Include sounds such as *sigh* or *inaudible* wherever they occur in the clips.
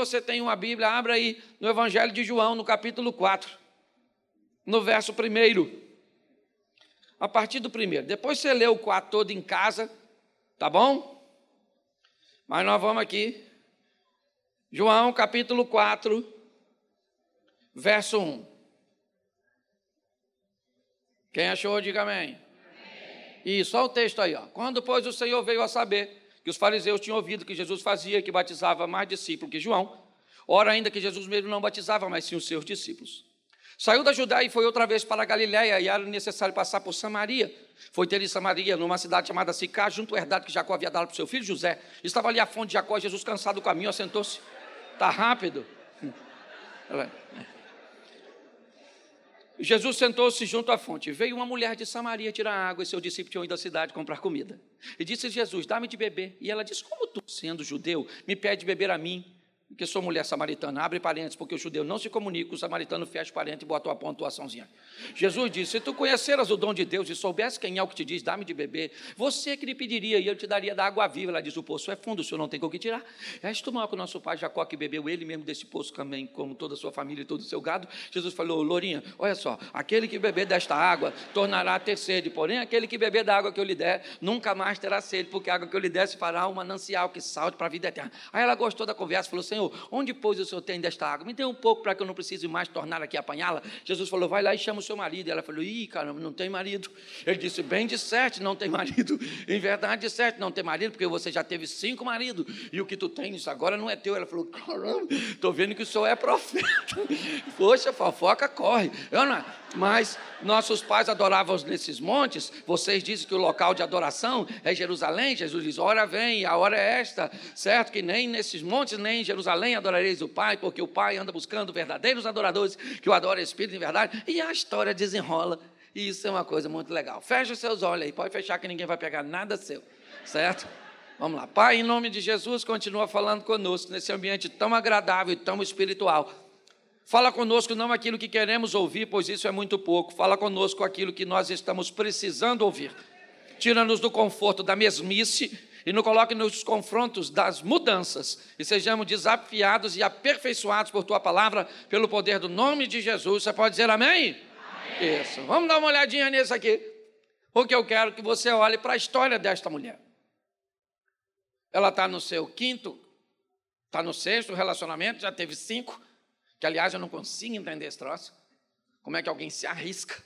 você tem uma Bíblia, abra aí no Evangelho de João, no capítulo 4, no verso 1. A partir do primeiro. Depois você lê o 4 todo em casa, tá bom? Mas nós vamos aqui. João capítulo 4, verso 1. Quem achou, diga amém. amém. Isso, olha o texto aí. Ó. Quando, pois, o Senhor veio a saber que os fariseus tinham ouvido que Jesus fazia, que batizava mais discípulos que João, ora ainda que Jesus mesmo não batizava, mas sim os seus discípulos. Saiu da Judéia e foi outra vez para a Galiléia, e era necessário passar por Samaria. Foi ter em Samaria, numa cidade chamada Sicá, junto ao herdade que Jacó havia dado para o seu filho José. Estava ali a fonte de Jacó, Jesus cansado do caminho, assentou-se. Está rápido. Jesus sentou-se junto à fonte. Veio uma mulher de Samaria tirar água e seus discípulos tinham ido à cidade comprar comida. E disse Jesus: Dá-me de beber. E ela disse: Como tu, sendo judeu, me pede beber a mim, que sou mulher samaritana, abre parênteses, porque o judeu não se comunica, o samaritano fecha parênteses e bota uma pontuaçãozinha. Jesus disse: Se tu conheceras o dom de Deus e soubesse quem é o que te diz, dá-me de beber, você que lhe pediria e eu te daria da água viva. Ela diz: O poço é fundo, o senhor não tem com o que tirar. És tu maior que o nosso pai Jacó, que bebeu ele mesmo desse poço também, como toda a sua família e todo o seu gado. Jesus falou: Lourinha, olha só, aquele que beber desta água tornará a ter sede, porém aquele que beber da água que eu lhe der, nunca mais terá sede, porque a água que eu lhe der se fará um manancial que salte para a vida eterna. Aí ela gostou da conversa, falou: Senhor, onde, pois, o Senhor tem desta água? Me dê um pouco para que eu não precise mais tornar aqui apanhá-la. Jesus falou: vai lá e chama o seu marido. E ela falou: ih, caramba, não tem marido. Ele disse: bem de certo, não tem marido. *laughs* Em verdade, de certo, não tem marido, porque você já teve cinco maridos. E o que tu tens agora não é teu. Ela falou: caramba, estou vendo que o senhor é profeta. *laughs* Poxa, fofoca corre. Eu não, mas nossos pais adoravam nesses montes. Vocês dizem que o local de adoração é Jerusalém. Jesus diz: Ora vem, a hora é esta, certo? Que nem nesses montes, nem em Jerusalém adorareis o Pai, porque o Pai anda buscando verdadeiros adoradores que o adorem Espírito em verdade. E a história desenrola. E isso é uma coisa muito legal. Feche os seus olhos aí, pode fechar que ninguém vai pegar nada seu, certo? Vamos lá. Pai, em nome de Jesus, continua falando conosco nesse ambiente tão agradável e tão espiritual. Fala conosco não aquilo que queremos ouvir, pois isso é muito pouco. Fala conosco aquilo que nós estamos precisando ouvir. Tira-nos do conforto da mesmice e nos coloque nos confrontos das mudanças e sejamos desafiados e aperfeiçoados por tua palavra, pelo poder do nome de Jesus. Você pode dizer amém? amém. Isso. Vamos dar uma olhadinha nisso aqui. Porque eu quero que você olhe para a história desta mulher. Ela está no seu quinto, está no sexto relacionamento, já teve cinco. Que, aliás, eu não consigo entender esse troço. Como é que alguém se arrisca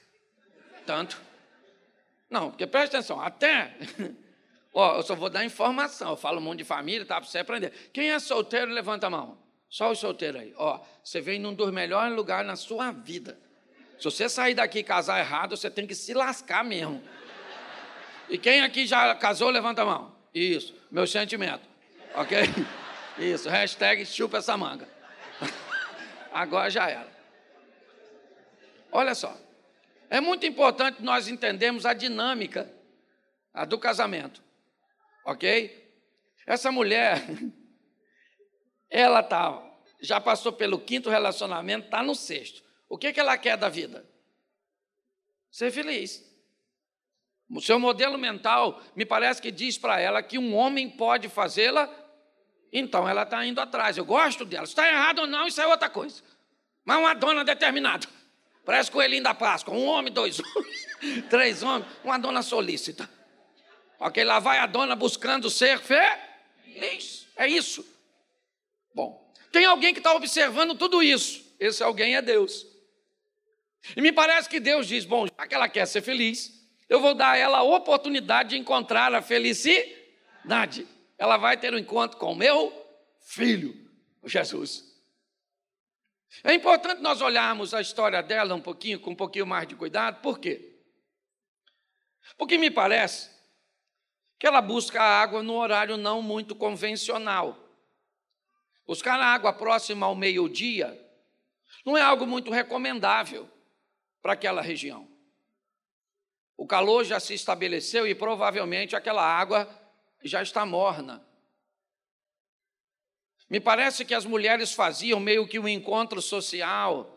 tanto? Não, porque presta atenção, até. Ó, eu só vou dar informação, eu falo um monte de família, tá? Para você aprender. Quem é solteiro, levanta a mão. Só os solteiros aí. Ó, você vem num dos melhores lugares na sua vida. Se você sair daqui e casar errado, você tem que se lascar mesmo. E quem aqui já casou, levanta a mão. Isso, meu sentimento. Ok? *laughs* Isso, hashtag chupa essa manga. *laughs* Agora já era. Olha só. É muito importante nós entendermos a dinâmica do casamento. Ok? Essa mulher, *laughs* ela tá, já passou pelo quinto relacionamento, está no sexto. O que, que ela quer da vida? Ser feliz. O seu modelo mental me parece que diz para ela que um homem pode fazê-la então ela está indo atrás. Eu gosto dela. Está errado ou não, isso é outra coisa. Mas uma dona determinada. Parece coelhinho da Páscoa. Um homem, dois homens, *laughs* três homens, uma dona solícita. Ok, lá vai a dona buscando ser feliz. É isso. Bom, tem alguém que está observando tudo isso. Esse alguém é Deus. E me parece que Deus diz: bom, já que ela quer ser feliz, eu vou dar a ela a oportunidade de encontrar a felicidade ela vai ter um encontro com o meu filho, Jesus. É importante nós olharmos a história dela um pouquinho, com um pouquinho mais de cuidado, por quê? Porque me parece que ela busca água no horário não muito convencional. Buscar água próxima ao meio-dia não é algo muito recomendável para aquela região. O calor já se estabeleceu e provavelmente aquela água já está morna. Me parece que as mulheres faziam meio que um encontro social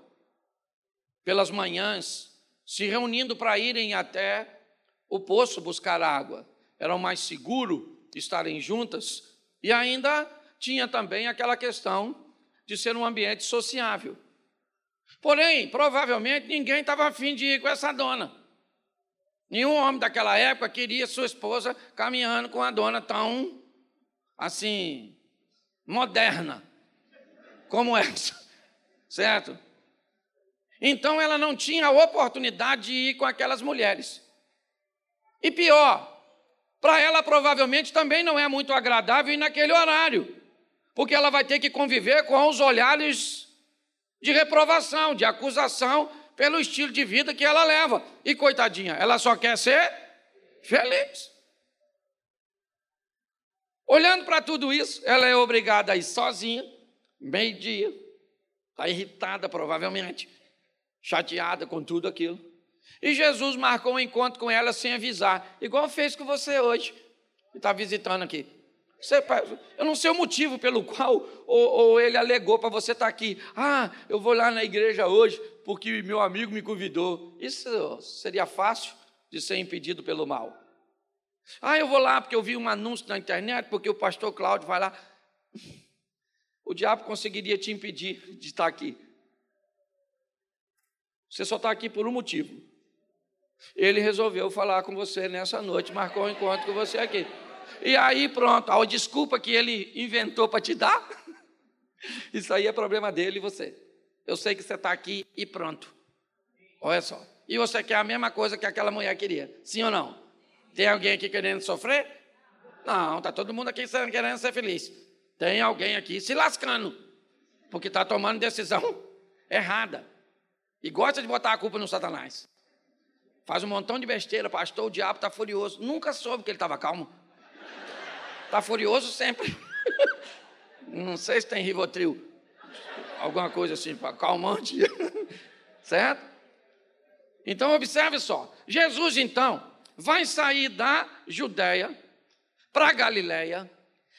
pelas manhãs, se reunindo para irem até o poço buscar água. Era mais seguro estarem juntas e ainda tinha também aquela questão de ser um ambiente sociável. Porém, provavelmente ninguém estava afim de ir com essa dona. Nenhum homem daquela época queria sua esposa caminhando com a dona tão, assim, moderna como essa, *laughs* certo? Então ela não tinha a oportunidade de ir com aquelas mulheres. E pior, para ela provavelmente também não é muito agradável ir naquele horário, porque ela vai ter que conviver com os olhares de reprovação, de acusação pelo estilo de vida que ela leva. E coitadinha, ela só quer ser feliz. Olhando para tudo isso, ela é obrigada a ir sozinha, meio-dia, está irritada provavelmente, chateada com tudo aquilo. E Jesus marcou um encontro com ela sem avisar, igual fez com você hoje, que está visitando aqui. Eu não sei o motivo pelo qual ou, ou ele alegou para você estar tá aqui. Ah, eu vou lá na igreja hoje porque meu amigo me convidou. Isso seria fácil de ser impedido pelo mal. Ah, eu vou lá porque eu vi um anúncio na internet, porque o pastor Cláudio vai lá. O diabo conseguiria te impedir de estar aqui. Você só está aqui por um motivo. Ele resolveu falar com você nessa noite, marcou um encontro com você aqui. E aí pronto, a desculpa que ele inventou para te dar, *laughs* isso aí é problema dele e você. Eu sei que você está aqui e pronto. Olha só. E você quer a mesma coisa que aquela mulher queria, sim ou não? Tem alguém aqui querendo sofrer? Não, está todo mundo aqui querendo ser feliz. Tem alguém aqui se lascando, porque está tomando decisão *laughs* errada. E gosta de botar a culpa no Satanás. Faz um montão de besteira, pastor, o diabo está furioso. Nunca soube que ele estava calmo. Está furioso sempre. *laughs* Não sei se tem Rivotril. Alguma coisa assim, para calmante. *laughs* certo? Então, observe só. Jesus, então, vai sair da Judéia para Galiléia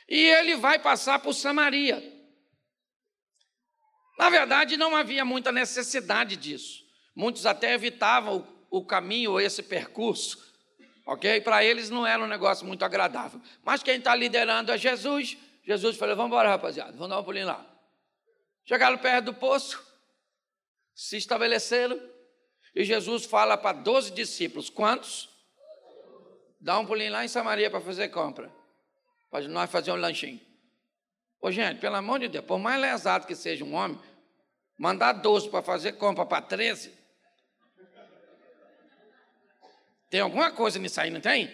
e ele vai passar por Samaria. Na verdade, não havia muita necessidade disso. Muitos até evitavam o, caminho esse percurso, ok? Para eles não era um negócio muito agradável. Mas quem está liderando é Jesus. Jesus falou: vamos embora, rapaziada, vamos dar um pulinho lá. Chegaram perto do poço, se estabeleceram, e Jesus fala para 12 discípulos: quantos? Dá um pulinho lá em Samaria para fazer compra, para nós fazer um lanchinho. Ô, gente, pelo amor de Deus, por mais lesado que seja um homem, mandar 12 para fazer compra para 13, Tem alguma coisa nisso aí, não tem?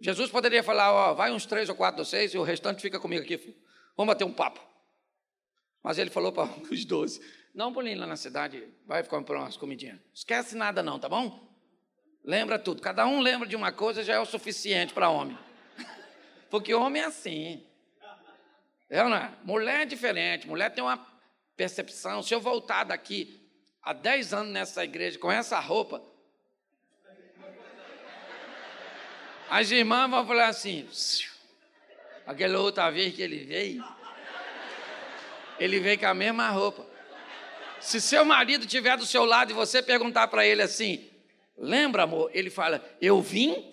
Jesus poderia falar, ó, vai uns três ou quatro ou seis e o restante fica comigo aqui. Vamos bater um papo. Mas ele falou para *laughs* os doze, não pulinho lá na cidade, vai comprar umas comidinhas. Esquece nada não, tá bom? Lembra tudo. Cada um lembra de uma coisa já é o suficiente para homem. *laughs* Porque homem é assim. É, não é? Mulher é diferente, mulher tem uma percepção. Se eu voltar daqui há 10 anos nessa igreja com essa roupa, As irmãs vão falar assim: aquela outra vez que ele veio, ele veio com a mesma roupa. Se seu marido estiver do seu lado e você perguntar para ele assim: lembra, amor? Ele fala: eu vim?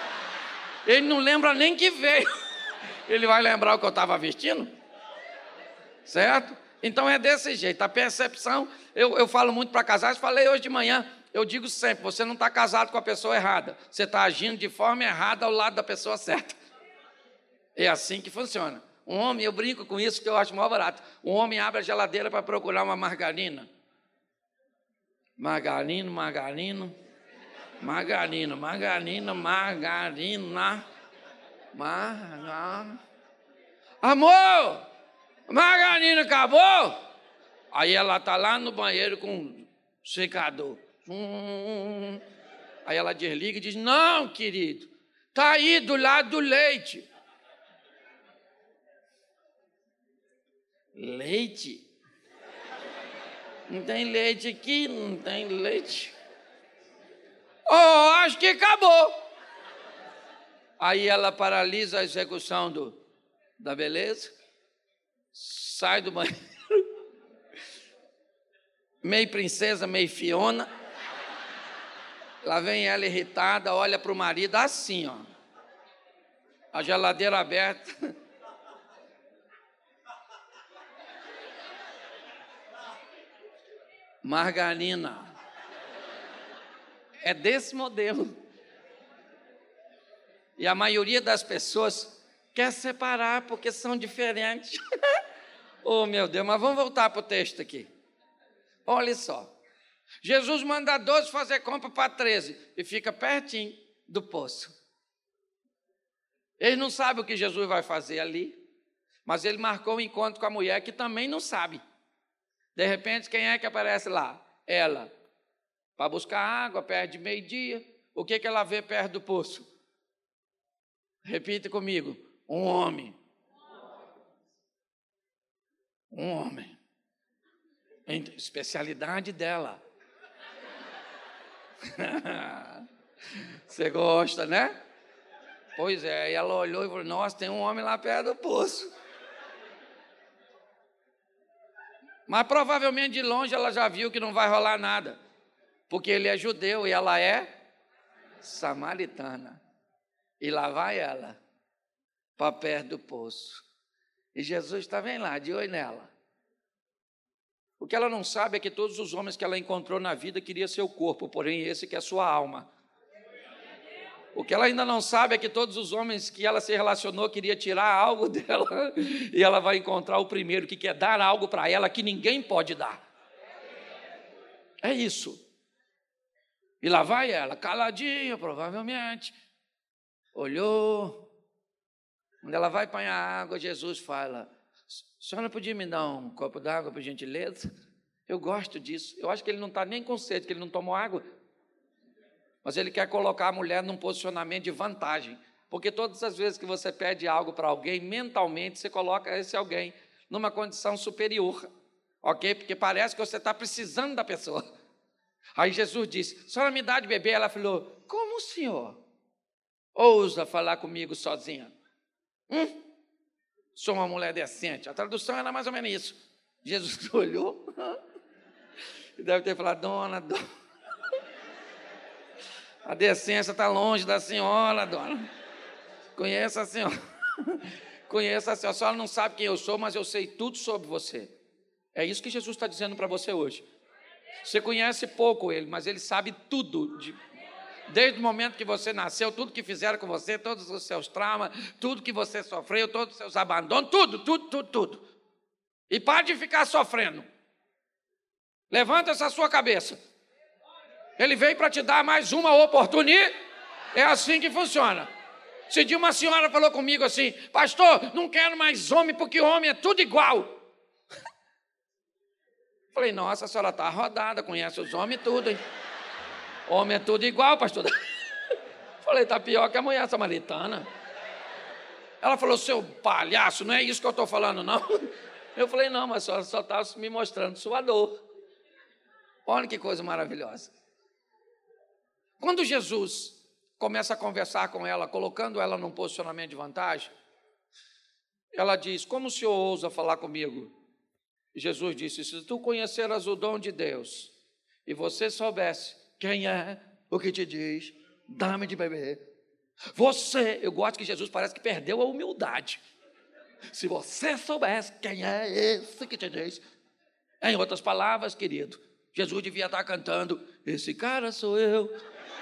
*laughs* ele não lembra nem que veio. *laughs* Ele vai lembrar o que eu estava vestindo? Certo? Então é desse jeito. A percepção, eu, eu falo muito para casais, falei hoje de manhã. Eu digo sempre: você não está casado com a pessoa errada, você está agindo de forma errada ao lado da pessoa certa. É assim que funciona. Um homem, eu brinco com isso que eu acho maior barato. Um homem abre a geladeira para procurar uma margarina. Margarino, margarino, margarino, margarina, margarina, margarina. Amor, margarina acabou? Aí ela está lá no banheiro com secador. Hum. Aí ela desliga e diz: Não, querido, está aí do lado do leite. Leite? Não tem leite aqui, não tem leite. Oh, acho que acabou. Aí ela paralisa a execução do, da beleza, sai do banheiro, *laughs* meio princesa, meio Fiona. Lá vem ela irritada, olha para o marido assim, ó. A geladeira aberta. *laughs* Margarina. É desse modelo. E a maioria das pessoas quer separar porque são diferentes. *laughs* oh, meu Deus, mas vamos voltar para o texto aqui. Olha só. Jesus manda 12 fazer compra para 13 e fica pertinho do poço. Eles não sabem o que Jesus vai fazer ali, mas ele marcou um encontro com a mulher que também não sabe. De repente, quem é que aparece lá? Ela. Para buscar água, perto de meio-dia. O que, que ela vê perto do poço? Repita comigo: um homem. Um homem. Especialidade dela. *laughs* Você gosta, né? Pois é, e ela olhou e falou: Nossa, tem um homem lá perto do poço. Mas provavelmente de longe ela já viu que não vai rolar nada, porque ele é judeu e ela é samaritana. E lá vai ela, para perto do poço. E Jesus está bem lá, de olho nela. O que ela não sabe é que todos os homens que ela encontrou na vida queriam seu corpo, porém esse que é sua alma. O que ela ainda não sabe é que todos os homens que ela se relacionou queria tirar algo *laughs* dela e ela vai encontrar o primeiro que quer dar algo para ela que ninguém pode dar. É isso. E lá vai ela, caladinha, provavelmente. Olhou. Quando ela vai apanhar água, Jesus fala: "A senhora podia me dar um copo d'água, por gentileza? Eu gosto disso. Eu acho que ele não está nem com sede, que ele não tomou água mas ele quer colocar a mulher num posicionamento de vantagem. Porque todas as vezes que você pede algo para alguém, mentalmente você coloca esse alguém numa condição superior, ok? Porque parece que você está precisando da pessoa. Aí Jesus disse: senhora me dá de beber. Ela falou: Como o senhor ousa falar comigo sozinha? Hum? Sou uma mulher decente. A tradução era mais ou menos isso. Jesus *laughs* olhou e deve ter falado: Dona, dona. *laughs* A decência está longe da senhora, dona. Conheça a senhora. *laughs* Conheça a senhora. A senhora não sabe quem eu sou, mas eu sei tudo sobre você. É isso que Jesus está dizendo para você hoje. Você conhece pouco ele, mas ele sabe tudo. De, desde o momento que você nasceu, tudo que fizeram com você, todos os seus traumas, tudo que você sofreu, todos os seus abandonos, tudo, tudo, tudo, tudo. E pare de ficar sofrendo. Levanta essa sua cabeça. Ele veio para te dar mais uma oportunidade. É assim que funciona. Se dia uma senhora falou comigo assim, pastor, não quero mais homem, porque homem é tudo igual. *laughs* Falei, nossa, a senhora está rodada, conhece os homens tudo, hein? Homem é tudo igual, pastor. *laughs* Falei, tá pior que a mulher samaritana. Ela falou, seu palhaço, não é isso que eu estou falando, não. *laughs* Eu falei, não, mas só está me mostrando sua dor. Olha que coisa maravilhosa. Quando Jesus começa a conversar com ela, colocando ela num posicionamento de vantagem, ela diz: Como o senhor ousa falar comigo? Jesus disse: Se tu conheceras o dom de Deus e você soubesse quem é o que te diz, dá-me de beber. Você, eu gosto que Jesus parece que perdeu a humildade. Se você soubesse quem é esse que te diz, em outras palavras, querido, Jesus devia estar cantando: Esse cara sou eu.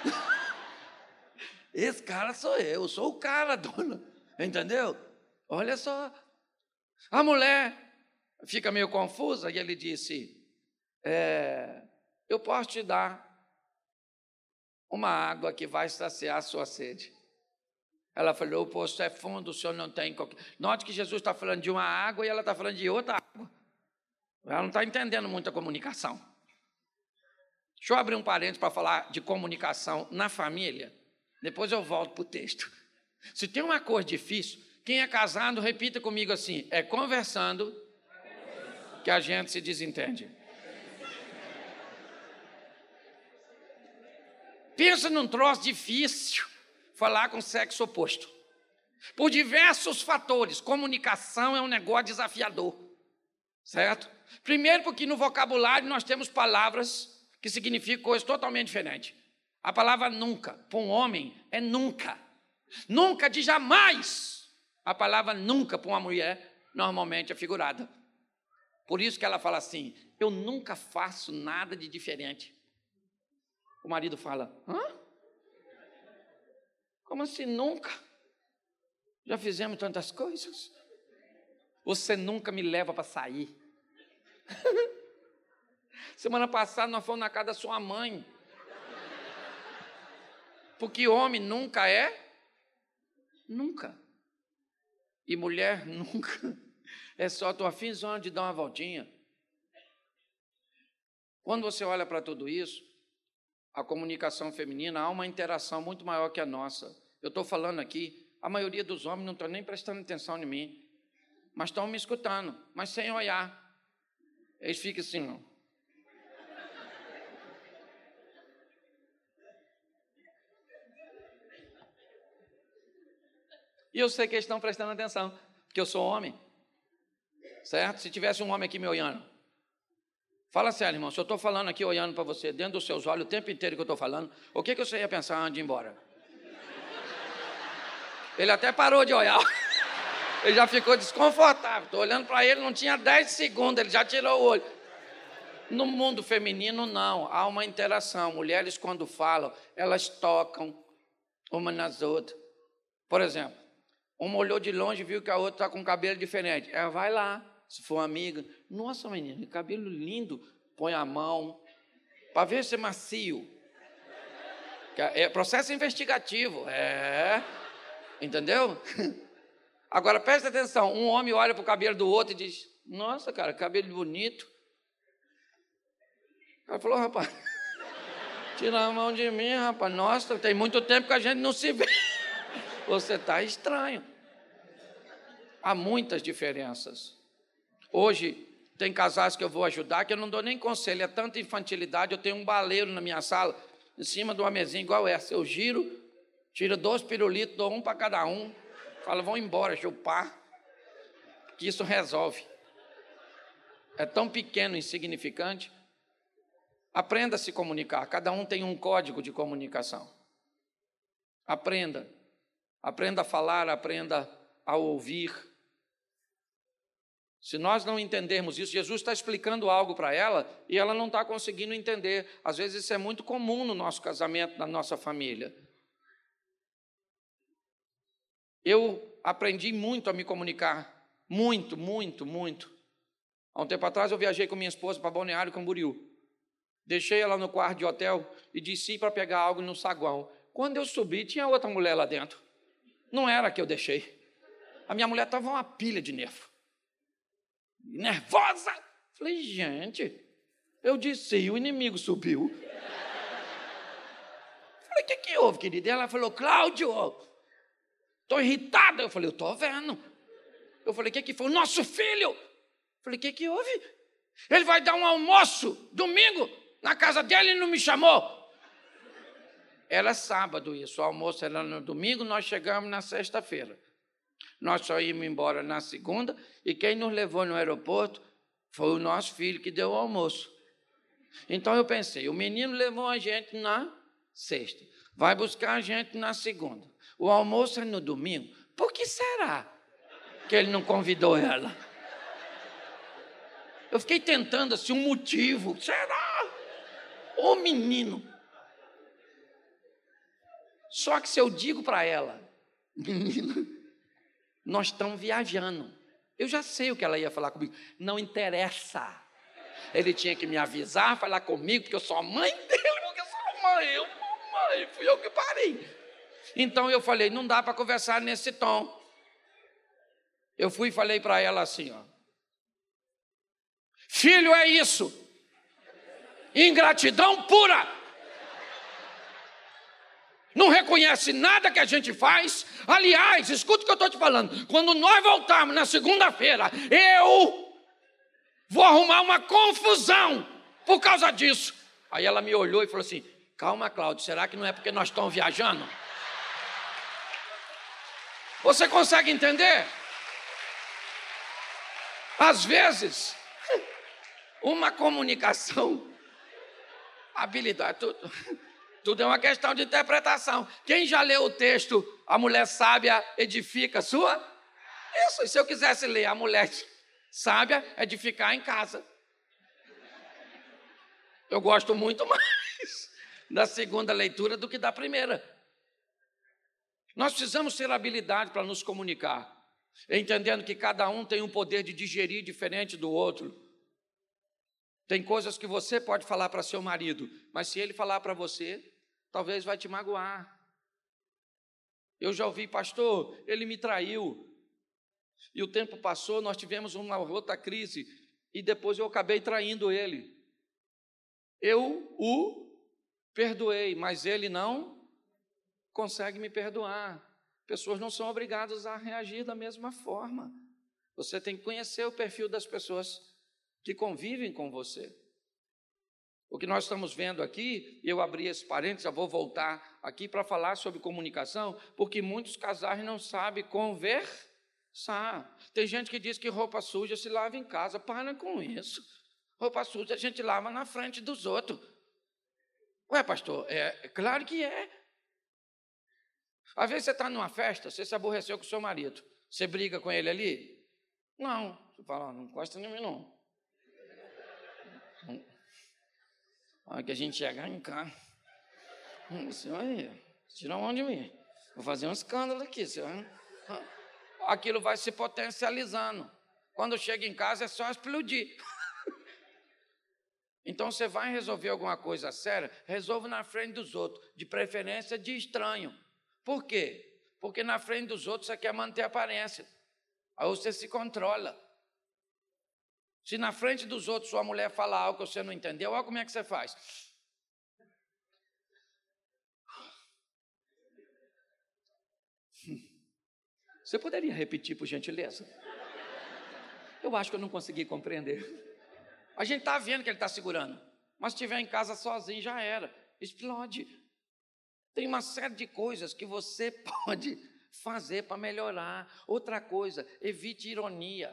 *laughs* Esse cara sou eu, sou o cara, dona. Entendeu? Olha só. A mulher fica meio confusa e ele disse: é, Eu posso te dar uma água que vai saciar a sua sede. Ela falou: O poço é fundo, o senhor não tem qualquer. Note que Jesus está falando de uma água e ela está falando de outra água. Ela não está entendendo muita comunicação. Deixa eu abrir um parênteses para falar de comunicação na família. Depois eu volto para o texto. Se tem uma coisa difícil, quem é casado, repita comigo assim: é conversando que a gente se desentende. Pensa num troço difícil falar com sexo oposto. Por diversos fatores, comunicação é um negócio desafiador. Certo? Primeiro, porque no vocabulário nós temos palavras que significa coisa totalmente diferente. A palavra nunca, para um homem, é nunca. Nunca de jamais. A palavra nunca para uma mulher, normalmente é figurada. Por isso que ela fala assim: eu nunca faço nada de diferente. O marido fala: hã? Como assim nunca? Já fizemos tantas coisas. Você nunca me leva para sair. *laughs* Semana passada nós fomos na casa da sua mãe. Porque homem nunca é nunca. E mulher *laughs* nunca. É só tua finzona de dar uma voltinha. Quando você olha para tudo isso, a comunicação feminina há uma interação muito maior que a nossa. Eu estou falando aqui, a maioria dos homens não estão nem prestando atenção em mim, mas estão me escutando, mas sem olhar. Eles ficam assim, não. E eu sei que eles estão prestando atenção, porque eu sou homem. Certo? Se tivesse um homem aqui me olhando. Fala sério, irmão. Se eu estou falando aqui olhando para você, dentro dos seus olhos, o tempo inteiro que eu estou falando, o que, que você ia pensar antes de ir embora? Ele até parou de olhar. *laughs* Ele já ficou desconfortável. Estou olhando para ele, não tinha 10 segundos, ele já tirou o olho. No mundo feminino, não. Há uma interação. Mulheres, quando falam, elas tocam uma nas outras. Por exemplo, uma olhou de longe e viu que a outra está com cabelo diferente. Ela vai lá, se for amiga. Nossa, menina, cabelo lindo. Põe a mão para ver se é macio. É processo investigativo. É. Entendeu? *laughs* Agora presta atenção: um homem olha para o cabelo do outro e diz: Nossa, cara, cabelo bonito. Ela falou: Rapaz, *laughs* tira a mão de mim, rapaz. Nossa, tem muito tempo que a gente não se vê. *laughs* Você está estranho. Há muitas diferenças. Hoje, tem casais que eu vou ajudar que eu não dou nem conselho, é tanta infantilidade. Eu tenho um baleiro na minha sala, em cima de uma mesinha igual essa. Eu giro, tiro dois pirulitos, dou um para cada um. Falo, vão embora, chupar. Que isso resolve. É tão pequeno, insignificante. Aprenda a se comunicar. Cada um tem um código de comunicação. Aprenda. Aprenda a falar, aprenda a ouvir. Se nós não entendermos isso, Jesus está explicando algo para ela e ela não está conseguindo entender. Às vezes isso é muito comum no nosso casamento, na nossa família. Eu aprendi muito a me comunicar. Muito, muito, muito. Há um tempo atrás eu viajei com minha esposa para Balneário Camboriú. Deixei ela no quarto de hotel e desci para pegar algo no saguão. Quando eu subi, tinha outra mulher lá dentro. Não era a que eu deixei. A minha mulher estava uma pilha de nervo. Nervosa. Falei, gente, eu disse, e o inimigo subiu. Falei, o que, que houve, querida? Ela falou, Cláudio, estou irritada. Eu falei, eu estou vendo. Eu falei, o que, que foi? O nosso filho. Falei, o que, que houve? Ele vai dar um almoço domingo na casa dele e não me chamou. Era sábado isso, o almoço era no domingo, nós chegamos na sexta-feira. Nós só íamos embora na segunda e quem nos levou no aeroporto foi o nosso filho que deu o almoço. Então eu pensei, o menino levou a gente na sexta, vai buscar a gente na segunda. O almoço é no domingo. Por que será que ele não convidou ela? Eu fiquei tentando assim um motivo. Será? O menino. Só que se eu digo para ela, *laughs* menina, nós estamos viajando. Eu já sei o que ela ia falar comigo. Não interessa. Ele tinha que me avisar, falar comigo, porque eu sou a mãe dele, porque eu sou a mãe, eu mãe, fui eu que parei. Então eu falei, não dá para conversar nesse tom. Eu fui e falei para ela assim, ó. Filho é isso. Ingratidão pura não reconhece nada que a gente faz. Aliás, escuta o que eu estou te falando. Quando nós voltarmos na segunda-feira, eu vou arrumar uma confusão por causa disso. Aí ela me olhou e falou assim: Calma, Cláudio, será que não é porque nós estamos viajando? Você consegue entender? Às vezes, uma comunicação, habilidade, tudo tudo é uma questão de interpretação. Quem já leu o texto, a mulher sábia edifica sua? Isso, se eu quisesse ler, a mulher Sábia é de ficar em casa. Eu gosto muito mais da segunda leitura do que da primeira. Nós precisamos ter habilidade para nos comunicar, entendendo que cada um tem um poder de digerir diferente do outro. Tem coisas que você pode falar para seu marido, mas se ele falar para você, talvez vai te magoar. Eu já ouvi, pastor, ele me traiu. E o tempo passou, nós tivemos uma outra crise, e depois eu acabei traindo ele. Eu o perdoei, mas ele não consegue me perdoar. Pessoas não são obrigadas a reagir da mesma forma. Você tem que conhecer o perfil das pessoas que convivem com você. O que nós estamos vendo aqui, eu abri esse parênteses, já vou voltar aqui para falar sobre comunicação, porque muitos casais não sabem conversar. Tem gente que diz que roupa suja se lava em casa. Para com isso. Roupa suja a gente lava na frente dos outros. Ué, pastor, é, é claro que é. Às vezes você está numa festa, você se aborreceu com o seu marido. Você briga com ele ali? Não. Você fala, não encosta em mim, não. Olha que a gente chegar em casa. Você vai tira a mão de mim. Vou fazer um escândalo aqui. Você vai... Aquilo vai se potencializando. Quando chega em casa é só explodir. *laughs* Então você vai resolver alguma coisa séria, resolve na frente dos outros, de preferência de estranho. Por quê? Porque na frente dos outros você quer manter a aparência. Aí você se controla. Se na frente dos outros sua mulher fala algo que você não entendeu, olha como é que você faz. Você poderia repetir, por gentileza? Eu acho que eu não consegui compreender. A gente está vendo que ele está segurando, mas se estiver em casa sozinho, já era. Explode. Tem uma série de coisas que você *laughs* pode fazer para melhorar. Outra coisa, evite ironia.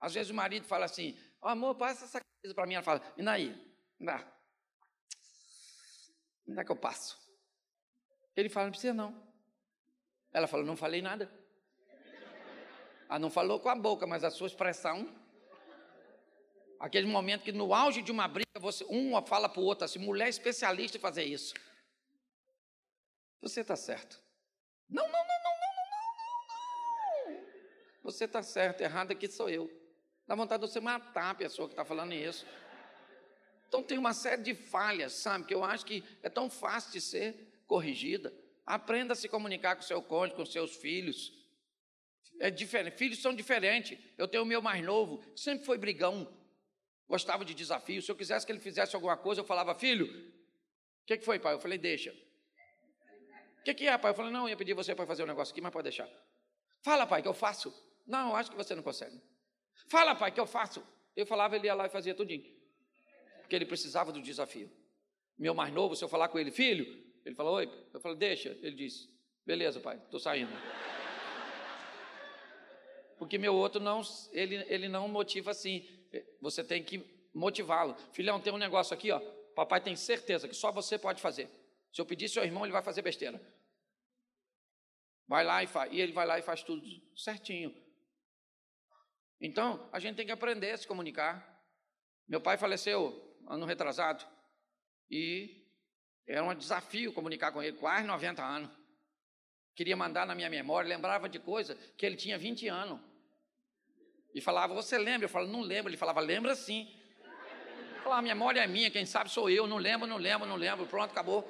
Às vezes o marido fala assim: oh, amor, passa essa coisa para mim. Ela fala: e daí? Dá. Me dá que eu passo. Ele fala: não precisa não. Ela fala: não falei nada. Ah, não falou com a boca, mas a sua expressão. Aquele momento que no auge de uma briga, você, um fala para o outro assim: mulher especialista em fazer isso. Você está certo. Não, não, não, não, não, não, não. Você está certo, errado aqui sou eu. Dá vontade de você matar a pessoa que está falando isso. Então tem uma série de falhas, sabe, que eu acho que é tão fácil de ser corrigida. Aprenda a se comunicar com seu cônjuge, com seus filhos. É diferente. Filhos são diferentes. Eu tenho o meu mais novo, sempre foi brigão, gostava de desafios. Se eu quisesse que ele fizesse alguma coisa, eu falava, filho, o que, que foi, pai? Eu falei, deixa. O que, que é, pai? Eu falei, não, eu ia pedir você para fazer um negócio aqui, mas pode deixar. Fala, pai, que eu faço. Não, acho que você não consegue. Fala, pai, que eu faço. Eu falava, ele ia lá e fazia tudinho. Porque ele precisava do desafio. Meu mais novo, se eu falar com ele, filho, ele falou, oi. Eu falei, deixa. Ele disse, beleza, pai, estou saindo. Porque meu outro não, ele, ele não motiva assim. Você tem que motivá-lo. Filhão, tem um negócio aqui, ó. Papai tem certeza que só você pode fazer. Se eu pedir seu irmão, ele vai fazer besteira. Vai lá e faz. E ele vai lá e faz tudo certinho. Então, a gente tem que aprender a se comunicar. Meu pai faleceu ano retrasado e era um desafio comunicar com ele, quase 90 anos. Queria mandar na minha memória, lembrava de coisa que ele tinha 20 anos. E falava, você lembra? Eu falava, não lembro. Ele falava, lembra sim. Eu falava, a memória é minha, quem sabe sou eu, não lembro, não lembro, não lembro. Pronto, acabou.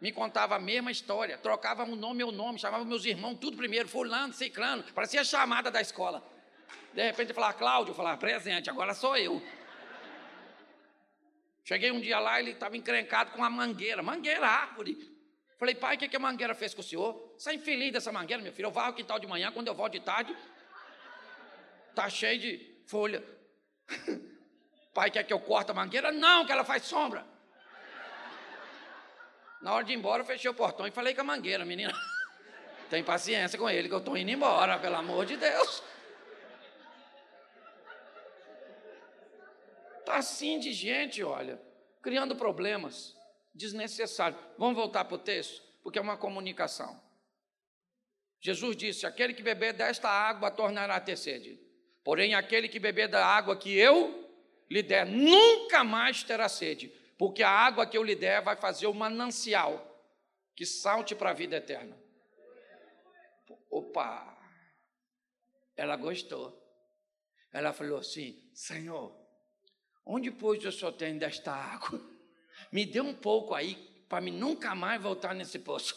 Me contava a mesma história, trocava o nome, meu nome, chamava meus irmãos, tudo primeiro, fulano, ciclano, parecia chamada da escola. De repente falava, Cláudio, eu falava, presente, agora sou eu. Cheguei um dia lá, ele estava encrencado com uma mangueira, mangueira, árvore. Falei, pai, o que, que a mangueira fez com o senhor? Sai infeliz dessa mangueira, meu filho. Eu vou ao quintal de manhã, quando eu volto de tarde, tá cheio de folha. *laughs* pai, quer que eu corte a mangueira? Não, que ela faz sombra. Na hora de ir embora, eu fechei o portão e falei com a mangueira, menina. *laughs* Tem paciência com ele, que eu estou indo embora, pelo amor de Deus. Está assim de gente, olha, criando problemas desnecessários. Vamos voltar para o texto, porque é uma comunicação. Jesus disse: Aquele que beber desta água tornará a ter sede. Porém, aquele que beber da água que eu lhe der, nunca mais terá sede, porque a água que eu lhe der vai fazer o manancial que salte para a vida eterna. Opa! Ela gostou. Ela falou assim: Senhor, onde pois o senhor tem desta água? Me dê um pouco aí, para mim nunca mais voltar nesse poço.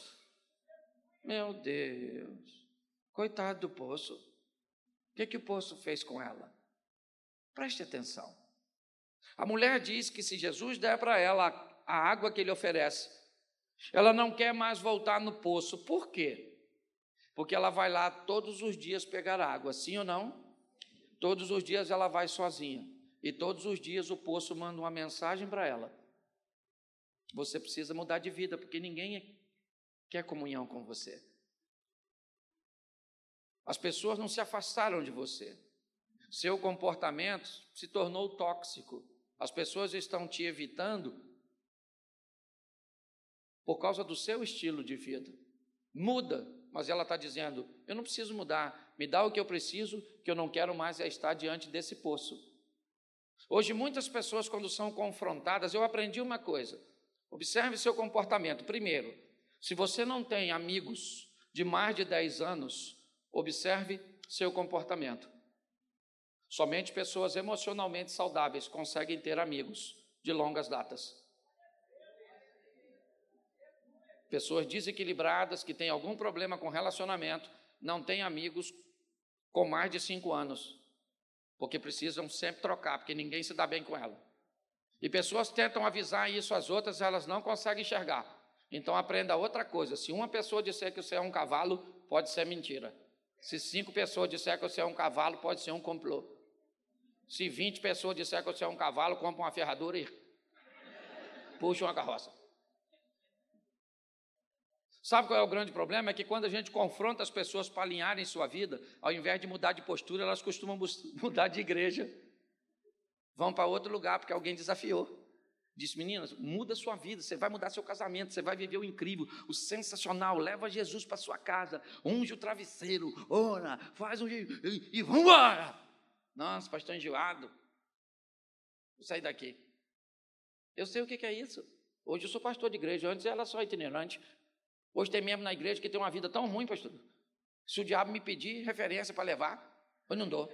Meu Deus, coitado do poço. O que, que o poço fez com ela? Preste atenção. A mulher diz que se Jesus der para ela a água que ele oferece, ela não quer mais voltar no poço. Por quê? Porque ela vai lá todos os dias pegar água, sim ou não? Todos os dias ela vai sozinha. E todos os dias o poço manda uma mensagem para ela. Você precisa mudar de vida, porque ninguém quer comunhão com você. As pessoas não se afastaram de você. Seu comportamento se tornou tóxico. As pessoas estão te evitando por causa do seu estilo de vida. Muda, mas ela está dizendo: eu não preciso mudar, me dá o que eu preciso, que eu não quero mais é estar diante desse poço. Hoje, muitas pessoas, quando são confrontadas, eu aprendi uma coisa: observe seu comportamento. Primeiro, se você não tem amigos de mais de 10 anos, observe seu comportamento. Somente pessoas emocionalmente saudáveis conseguem ter amigos de longas datas. Pessoas desequilibradas que têm algum problema com relacionamento não têm amigos com mais de cinco anos, porque precisam sempre trocar, porque ninguém se dá bem com ela. E pessoas tentam avisar isso às outras, elas não conseguem enxergar. Então aprenda outra coisa: se uma pessoa disser que você é um cavalo, pode ser mentira. Se cinco pessoas disser que você é um cavalo, pode ser um complô. Se 20 pessoas disser que você é um cavalo, compra uma ferradura e *laughs* puxa uma carroça. Sabe qual é o grande problema? É que quando a gente confronta as pessoas para alinharem sua vida, ao invés de mudar de postura, elas costumam *laughs* mudar de igreja. Vão para outro lugar porque alguém desafiou. Disse, meninas, muda sua vida, você vai mudar seu casamento, você vai viver o incrível, o sensacional, leva Jesus para sua casa, unge o travesseiro, ora, faz um e, vamos embora. Nossa, pastor enjoado. Vou sair daqui. Eu sei o que é isso. Hoje eu sou pastor de igreja, antes era só itinerante. Hoje tem membro na igreja que tem uma vida tão ruim, pastor. Se o diabo me pedir referência para levar, eu não dou.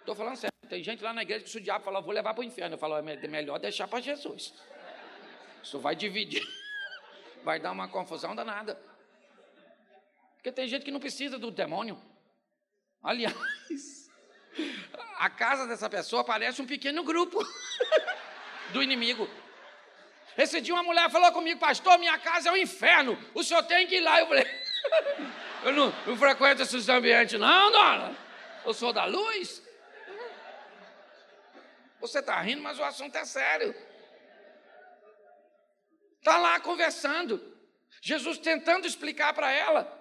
Estou falando sério. Tem gente lá na igreja que se o diabo falar, vou levar para o inferno, eu falo, é melhor deixar para Jesus. Isso vai dividir. *laughs* Vai dar uma confusão danada. Porque tem gente que não precisa do demônio. Aliás, *laughs* a casa dessa pessoa parece um pequeno grupo *laughs* do inimigo. Esse dia uma mulher falou comigo, pastor, minha casa é o um inferno, o senhor tem que ir lá. Eu falei, *laughs* eu não, não frequento esses ambientes, não, dona. Eu sou da luz. Você está rindo, mas o assunto é sério. Está lá conversando. Jesus tentando explicar para ela.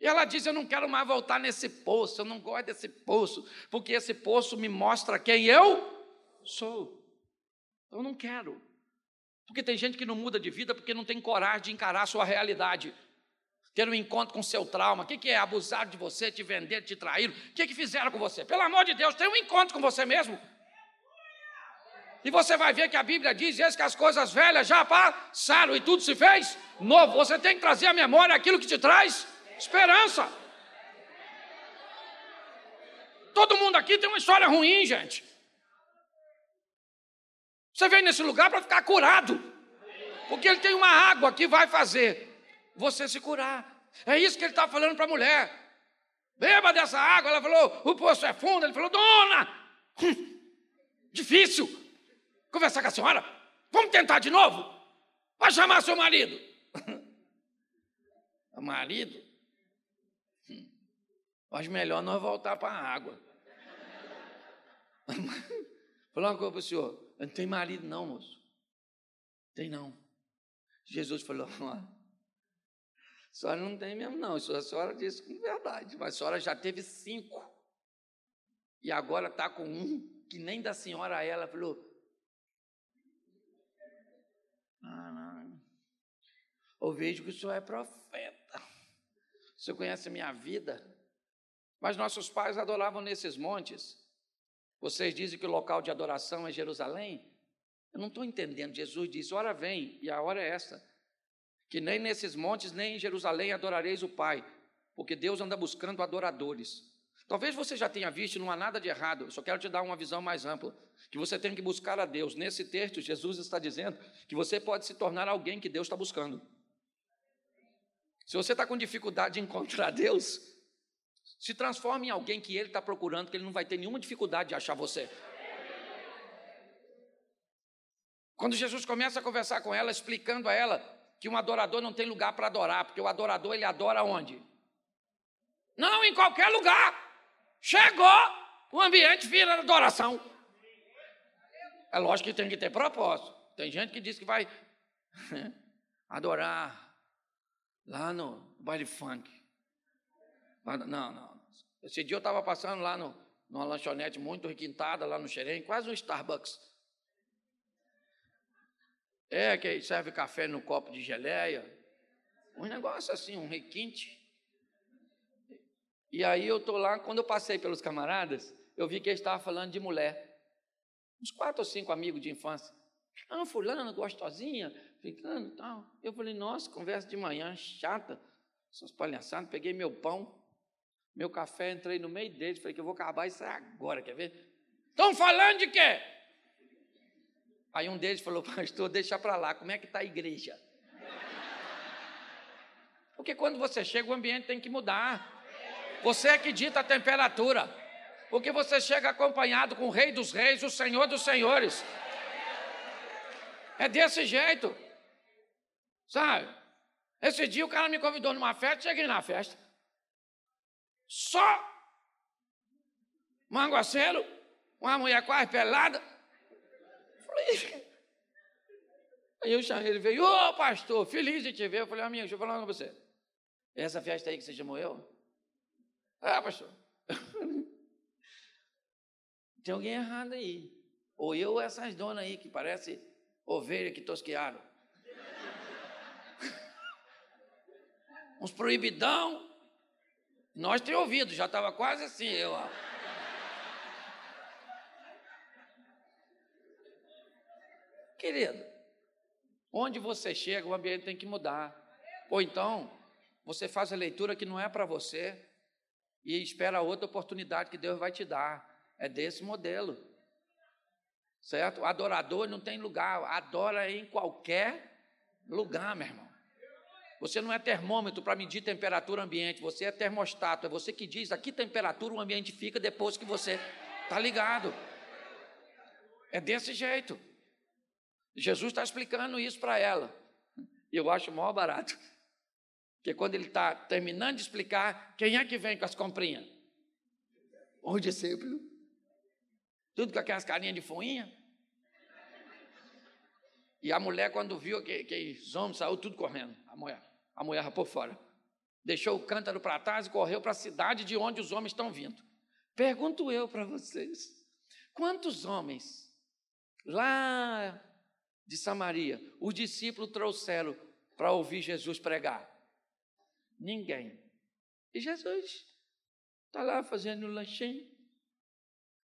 E ela diz: Eu não quero mais voltar nesse poço, eu não gosto desse poço, porque esse poço me mostra quem eu sou. Eu não quero. Porque tem gente que não muda de vida porque não tem coragem de encarar a sua realidade. Ter um encontro com seu trauma. O que é abusar de você, te vender, te trair? O que, que fizeram com você? Pelo amor de Deus, tem um encontro com você mesmo. E você vai ver que a Bíblia diz eis que as coisas velhas já passaram e tudo se fez novo. Você tem que trazer à memória aquilo que te traz Esperança. Todo mundo aqui tem uma história ruim, gente. Você vem nesse lugar para ficar curado. Porque ele tem uma água que vai fazer você se curar. É isso que ele está falando para a mulher. Beba dessa água. Ela falou, o poço é fundo. Ele falou, dona, hum, difícil conversar com a senhora. Vamos tentar de novo? Vai chamar seu marido. *laughs* O marido Acho melhor nós voltar para a água. *laughs* Falar uma coisa para o senhor. Não tem marido, não, moço. Tem não. Jesus falou: *laughs* a senhora não tem mesmo, não. A senhora disse com verdade, mas a senhora já teve cinco. E agora está com um que nem da senhora ela falou. Ah, não. Eu vejo que o senhor é profeta. O senhor conhece a minha vida. Mas nossos pais adoravam nesses montes. Vocês dizem que o local de adoração é Jerusalém? Eu não estou entendendo. Jesus disse: Hora vem, e a hora é essa. Que nem nesses montes, nem em Jerusalém adorareis o Pai, porque Deus anda buscando adoradores. Talvez você já tenha visto, não há nada de errado, eu só quero te dar uma visão mais ampla. Que você tem que buscar a Deus. Nesse texto, Jesus está dizendo que você pode se tornar alguém que Deus está buscando. Se você está com dificuldade de encontrar Deus, se transforme em alguém que Ele está procurando, que Ele não vai ter nenhuma dificuldade de achar você. Quando Jesus começa a conversar com ela, explicando a ela que um adorador não tem lugar para adorar, porque o adorador ele adora onde? Não, em qualquer lugar. Chegou, o ambiente vira adoração. É lógico que tem que ter propósito. Tem gente que diz que vai *laughs* adorar lá no baile funk. Não, não. Esse dia eu estava passando lá no, numa lanchonete muito requintada, lá no Xerém, quase um Starbucks. É, que serve café no copo de geleia. Um negócio assim, um requinte. E aí eu estou lá, quando eu passei pelos camaradas, eu vi que eles estavam falando de mulher. Uns quatro ou cinco amigos de infância. Ah, fulana, gostosinha, ficando e tal. Eu falei, nossa, conversa de manhã, chata. Essas palhaçadas, peguei meu pão, meu café, entrei no meio deles, falei que eu vou acabar isso agora, quer ver? Estão falando de quê? Aí um deles falou, *laughs* pastor, deixa para lá, como é que está a igreja? Porque quando você chega, o ambiente tem que mudar. Você é que dita a temperatura. Porque você chega acompanhado com o Rei dos Reis, o Senhor dos Senhores. É desse jeito. Sabe? Esse dia o cara me convidou numa festa, cheguei na festa. Só manguaceiro, uma mulher quase pelada. Falei, Aí eu chamei, ele veio, ô oh, pastor, feliz de te ver. Eu falei, amigo, deixa eu falar com você. Essa festa aí que você chamou eu? Ah, pastor. *laughs* Tem alguém errado aí. Ou eu ou essas donas aí que parece ovelha que tosquearam. *laughs* Uns proibidão. Nós temos ouvido, já estava quase assim, eu. Querido, onde você chega, o ambiente tem que mudar. Ou então, você faz a leitura que não é para você, e espera outra oportunidade que Deus vai te dar. É desse modelo. Certo? O adorador não tem lugar, adora em qualquer lugar, meu irmão. Você não é termômetro para medir temperatura ambiente, você é termostato, é você que diz a que temperatura o ambiente fica depois que você está ligado. É desse jeito. Jesus está explicando isso para ela. E eu acho maior barato. Porque quando ele está terminando de explicar, quem é que vem com as comprinhas? O discípulo. Tudo com aquelas carinhas de fuinha. E a mulher, quando viu que, que os homens saiu tudo correndo, a mulher, a mulher por fora. Deixou o cântaro para trás e correu para a cidade de onde os homens estão vindo. Pergunto eu para vocês: quantos homens lá de Samaria os discípulos trouxeram para ouvir Jesus pregar? Ninguém. E Jesus está lá fazendo um lanchinho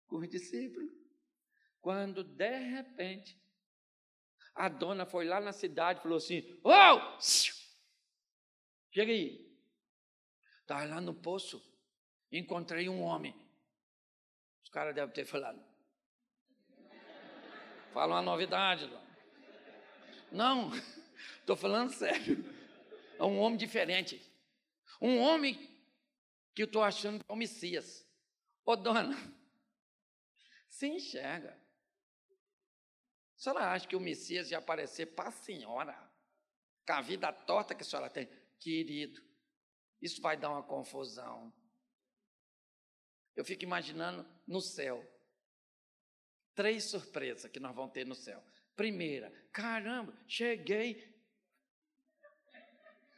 com os discípulos. Quando de repente a dona foi lá na cidade e falou assim! Oh! Chega aí. Estava lá no poço, encontrei um homem. Os caras devem ter falado. Fala uma novidade. Não, *laughs* estou falando sério. É um homem diferente. Um homem que eu estou achando que é o Messias. Ô dona, *laughs* se enxerga. A senhora acha que o Messias ia aparecer para a senhora? Com a vida torta que a senhora tem? Querido, isso vai dar uma confusão. Eu fico imaginando no céu. Três surpresas que nós vamos ter no céu. Primeira, caramba, cheguei.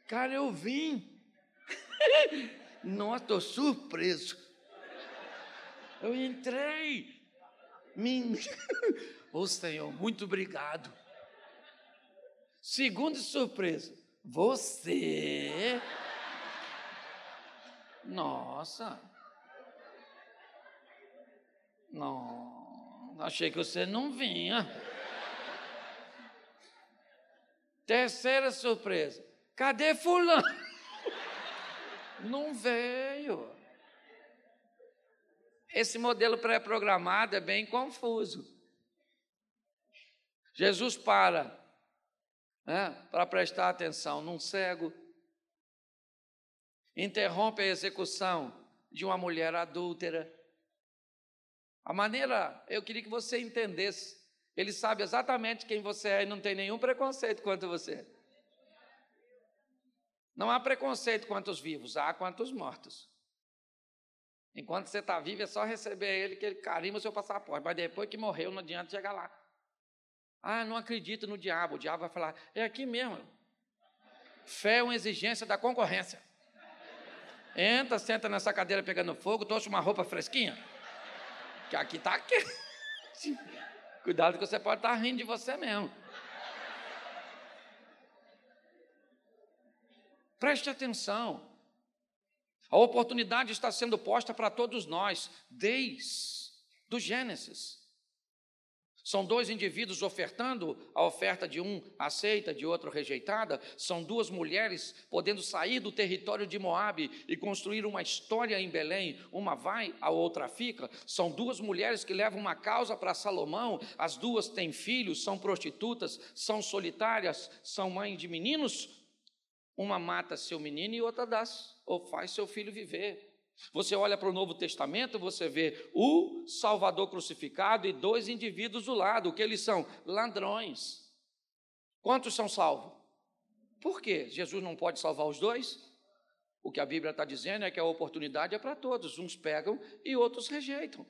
Cara, eu vim. *laughs* Nossa, estou surpreso. Eu entrei. Me... *laughs* Ô Senhor, muito obrigado. Segunda surpresa, você. Nossa, Não, achei que você não vinha. Terceira surpresa. Cadê fulano? Não veio. Esse modelo pré-programado é bem confuso. Jesus para né, para prestar atenção num cego, interrompe a execução de uma mulher adúltera. A maneira, eu queria que você entendesse, ele sabe exatamente quem você é e não tem nenhum preconceito quanto você. Não há preconceito quanto os vivos, há quanto os mortos. Enquanto você está vivo, é só receber ele que ele carimba o seu passaporte. Mas depois que morreu, não adianta chegar lá. Ah, não acredito no diabo. O diabo vai falar: é aqui mesmo. Fé é uma exigência da concorrência. Entra, senta nessa cadeira pegando fogo, trouxe uma roupa fresquinha. Que aqui está aqui. *laughs* Cuidado que você pode estar tá rindo de você mesmo. Preste atenção. A oportunidade está sendo posta para todos nós, desde do Gênesis. São dois indivíduos ofertando, a oferta de um aceita, de outro rejeitada. São duas mulheres podendo sair do território de Moabe e construir uma história em Belém. Uma vai, a outra fica. São duas mulheres que levam uma causa para Salomão. As duas têm filhos, são prostitutas, são solitárias, são mães de meninos. Uma mata seu menino e outra dá, ou faz seu filho viver. Você olha para o Novo Testamento, você vê o Salvador crucificado e dois indivíduos do lado, o que eles são? Ladrões. Quantos são salvos? Por quê? Jesus não pode salvar os dois? O que a Bíblia está dizendo é que a oportunidade é para todos, uns pegam e outros rejeitam.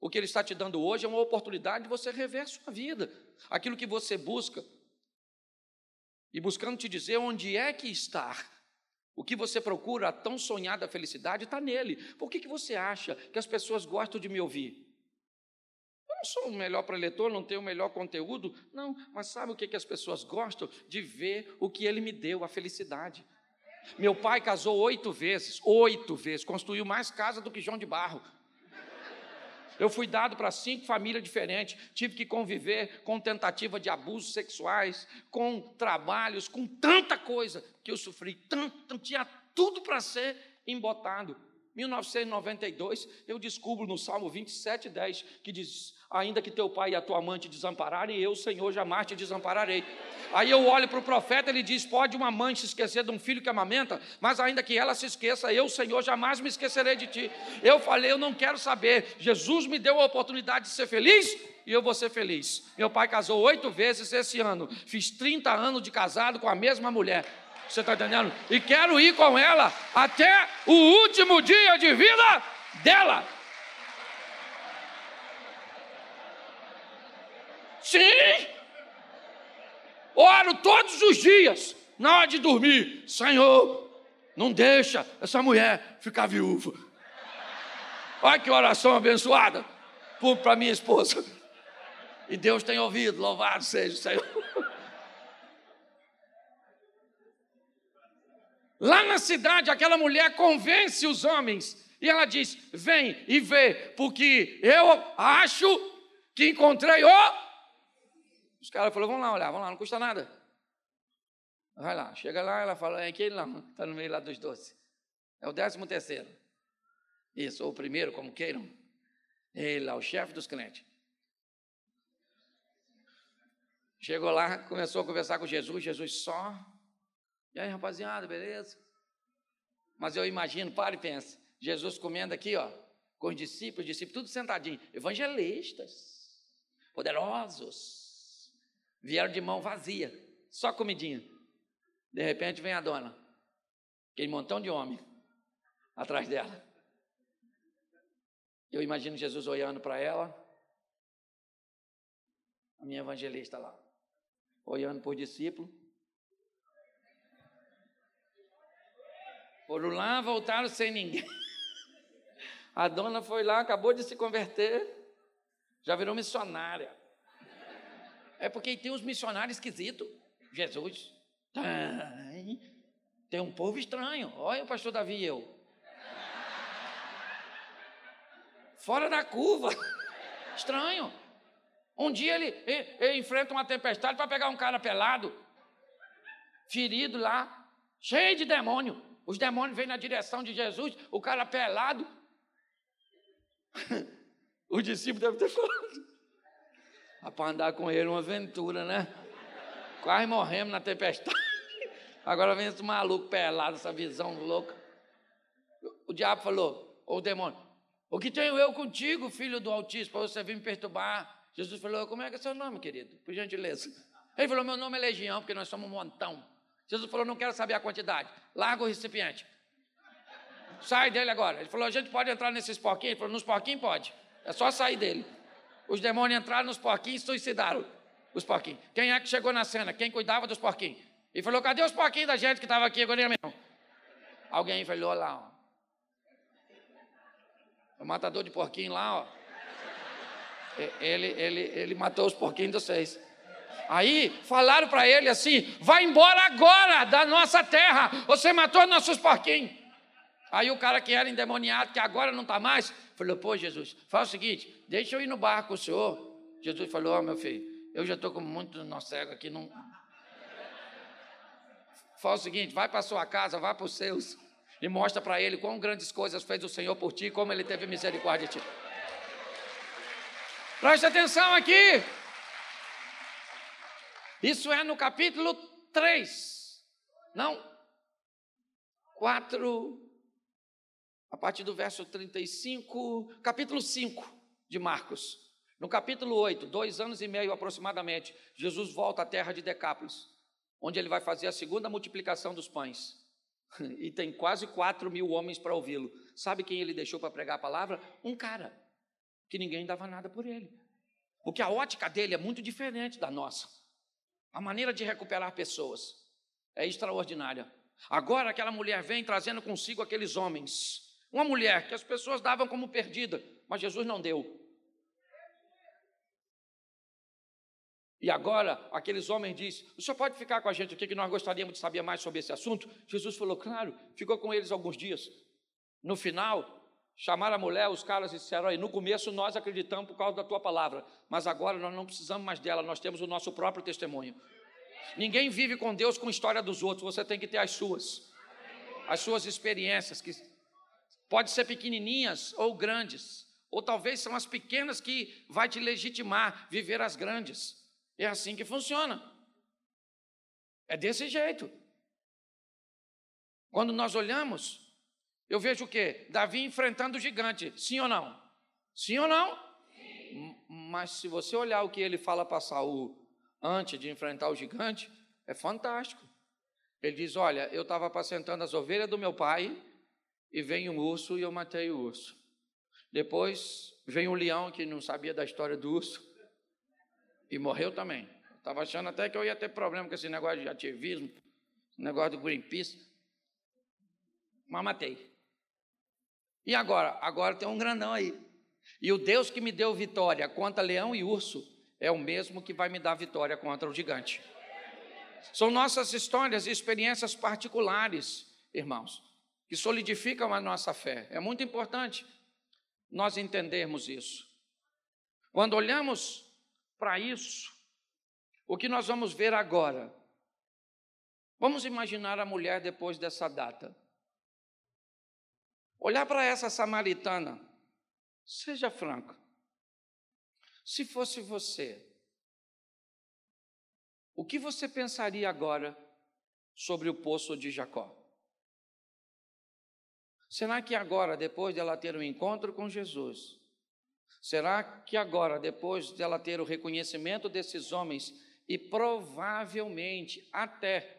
O que Ele está te dando hoje é uma oportunidade de você rever sua vida, aquilo que você busca, e buscando te dizer onde é que está o que você procura, a tão sonhada felicidade, está nele. Por que, que você acha que as pessoas gostam de me ouvir? Eu não sou o melhor preletor, não tenho o melhor conteúdo, não, mas sabe o que, que as pessoas gostam? De ver o que ele me deu, a felicidade. Meu pai casou oito vezes, oito vezes, construiu mais casa do que João de Barro. Eu fui dado para cinco famílias diferentes, tive que conviver com tentativa de abusos sexuais, com trabalhos, com tanta coisa que eu sofri, tanto, tinha tudo para ser embotado. 1992, eu descubro no Salmo 27, 10, que diz: Ainda que teu pai e a tua mãe te desampararem, eu, Senhor, jamais te desampararei. Aí eu olho para o profeta, ele diz: Pode uma mãe se esquecer de um filho que amamenta, mas ainda que ela se esqueça, eu, Senhor, jamais me esquecerei de ti. Eu falei: Eu não quero saber. Jesus me deu a oportunidade de ser feliz e eu vou ser feliz. Meu pai casou oito vezes esse ano, fiz 30 anos de casado com a mesma mulher. Você está entendendo? E quero ir com ela até o último dia de vida dela. Sim! Oro todos os dias, na hora de dormir. Senhor, não deixa essa mulher ficar viúva. Olha que oração abençoada para minha esposa. E Deus tem ouvido, louvado seja o Senhor. Lá na cidade, aquela mulher convence os homens e ela diz: Vem e vê, porque eu acho que encontrei o. Os caras falaram: Vamos lá olhar, vamos lá, não custa nada. Vai lá, chega lá, ela fala: É aquele lá, está no meio lá dos doces. É o décimo terceiro. Isso, ou o primeiro, como queiram. Ele lá, o chefe dos clientes. Chegou lá, começou a conversar com Jesus, Jesus só e aí, rapaziada, beleza? Mas eu imagino, para e pensa, Jesus comendo aqui, ó, com os discípulos, discípulos, tudo sentadinho, evangelistas, poderosos, vieram de mão vazia, só comidinha. De repente vem a dona, aquele montão de homem atrás dela. Eu imagino Jesus olhando para ela, a minha evangelista lá, olhando por discípulo, Foram lá, voltaram sem ninguém. *laughs* A dona foi lá, acabou de se converter, já virou missionária. É porque tem uns missionários esquisitos. Jesus. Tem, tem um povo estranho. Olha o pastor Davi e eu. fora da curva. *laughs* Estranho. Um dia ele, ele, ele enfrenta uma tempestade para pegar um cara pelado, ferido lá, cheio de demônio. Os demônios vêm na direção de Jesus, o cara pelado. *laughs* o discípulo deve ter falado. Para andar com ele uma aventura, né? Quase morremos na tempestade. *laughs* Agora vem esse maluco pelado, essa visão louca. O diabo falou, ou o demônio, o que tenho eu contigo, filho do Altíssimo, para você vir me perturbar? Jesus falou: Como é que é seu nome, querido? Por gentileza. Ele falou: Meu nome é Legião, porque nós somos um montão. Jesus falou: Não quero saber a quantidade. Larga o recipiente. Sai dele agora. Ele falou: A gente pode entrar nesses porquinhos? Ele falou: Nos porquinhos pode. É só sair dele. Os demônios entraram nos porquinhos e suicidaram os porquinhos. Quem é que chegou na cena? Quem cuidava dos porquinhos? Ele falou: Cadê os porquinhos da gente que estava aqui agora mesmo? Alguém falou lá, ó. O matador de porquinho lá, ó ele, ele, ele matou os porquinhos de vocês. Aí falaram para ele assim: vai embora agora da nossa terra, você matou nossos porquinhos. Aí o cara que era endemoniado, que agora não está mais, falou: pô, Jesus, faz o seguinte, deixa eu ir no barco com o senhor. Jesus falou: ó, oh, meu filho, eu já estou com muito nó cego aqui, não. Faz o seguinte, vai para sua casa, vai para os seus e mostra para ele quão grandes coisas fez o Senhor por ti, como ele teve misericórdia de ti. Preste atenção aqui. Isso é no capítulo 3. Não. 4. A partir do verso 35. Capítulo 5 de Marcos. No capítulo 8, dois anos e meio aproximadamente, Jesus volta à terra de Decápolis, onde ele vai fazer a segunda multiplicação dos pães. *laughs* E tem quase 4 mil homens para ouvi-lo. Sabe quem ele deixou para pregar a palavra? Um cara que ninguém dava nada por ele. Porque a ótica dele é muito diferente da nossa. A maneira de recuperar pessoas é extraordinária. Agora aquela mulher vem trazendo consigo aqueles homens. Uma mulher que as pessoas davam como perdida, mas Jesus não deu. E agora aqueles homens dizem: O senhor pode ficar com a gente aqui que nós gostaríamos de saber mais sobre esse assunto? Jesus falou: Claro, ficou com eles alguns dias. No final, Chamaram a mulher, os caras disseram aí, no começo nós acreditamos por causa da tua palavra, mas agora nós não precisamos mais dela, nós temos o nosso próprio testemunho. Ninguém vive com Deus com a história dos outros, você tem que ter as suas. As suas experiências, que pode ser pequenininhas ou grandes, ou talvez são as pequenas que vai te legitimar viver as grandes. É assim que funciona. É desse jeito. Quando nós olhamos eu vejo o quê? Davi enfrentando o gigante, sim ou não? Sim ou não? Sim. Mas se você olhar o que ele fala para Saul antes de enfrentar o gigante, é fantástico. Ele diz: Olha, eu estava apacentando as ovelhas do meu pai e vem um urso e eu matei o urso. Depois vem um leão que não sabia da história do urso e morreu também. Estava achando até que eu ia ter problema com esse negócio de ativismo, negócio do Greenpeace, mas matei. E agora? Agora tem um grandão aí. E o Deus que me deu vitória contra leão e urso é o mesmo que vai me dar vitória contra o gigante. São nossas histórias e experiências particulares, irmãos, que solidificam a nossa fé. É muito importante nós entendermos isso. Quando olhamos para isso, o que nós vamos ver agora? Vamos imaginar a mulher depois dessa data. Olhar para essa samaritana, seja franco. Se fosse você, o que você pensaria agora sobre o poço de Jacó? Será que agora, depois dela ter um encontro com Jesus, será que agora, depois dela ter o reconhecimento desses homens e provavelmente até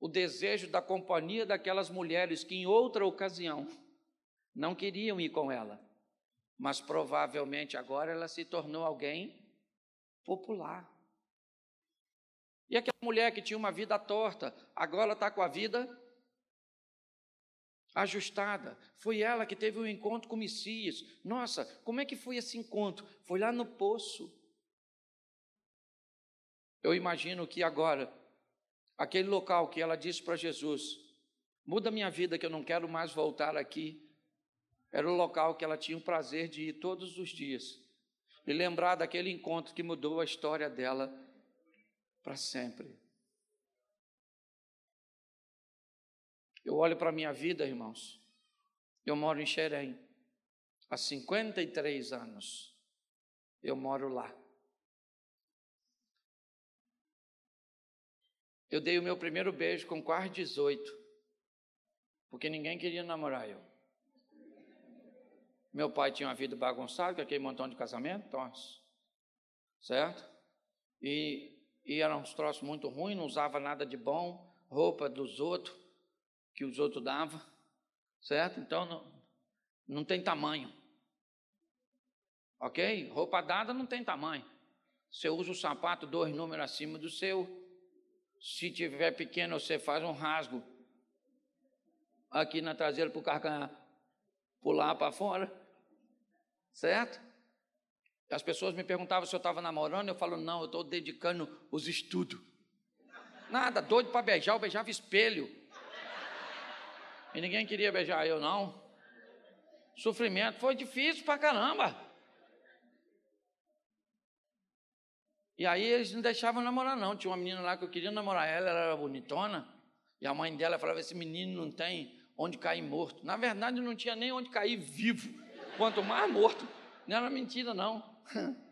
o desejo da companhia daquelas mulheres que em outra ocasião não queriam ir com ela, mas provavelmente agora ela se tornou alguém popular. E aquela mulher que tinha uma vida torta, agora está com a vida ajustada. Foi ela que teve um encontro com o Messias. Nossa, como é que foi esse encontro? Foi lá no poço. Eu imagino que agora aquele local que ela disse para Jesus: muda minha vida, que eu não quero mais voltar aqui. era o local que ela tinha o prazer de ir todos os dias e lembrar daquele encontro que mudou a história dela para sempre. Eu olho para a minha vida, irmãos. Eu moro em Xerém. Há 53 anos. Eu moro lá. Eu dei o meu primeiro beijo com quase 18. Porque ninguém queria namorar eu. Meu pai tinha uma vida bagunçada, com aquele montão de casamento, tons. Certo? E, e eram uns troços muito ruins, não usava nada de bom, roupa dos outros, que os outros davam. Certo? Então não, não tem tamanho. Ok? Roupa dada não tem tamanho. Você usa o sapato dois números acima do seu. Se tiver pequeno, você faz um rasgo aqui na traseira para o carro pular para fora. Certo? As pessoas me perguntavam se eu estava namorando, eu falo, não, eu estou dedicando os estudos. Nada, doido para beijar, eu beijava espelho. E ninguém queria beijar eu, não. Sofrimento, foi difícil para caramba. E aí eles não deixavam namorar, não. Tinha uma menina lá que eu queria namorar ela, ela era bonitona. E a mãe dela falava: esse menino não tem onde cair morto. Na verdade, não tinha nem onde cair vivo quanto mais morto. Não era mentira, não. *laughs*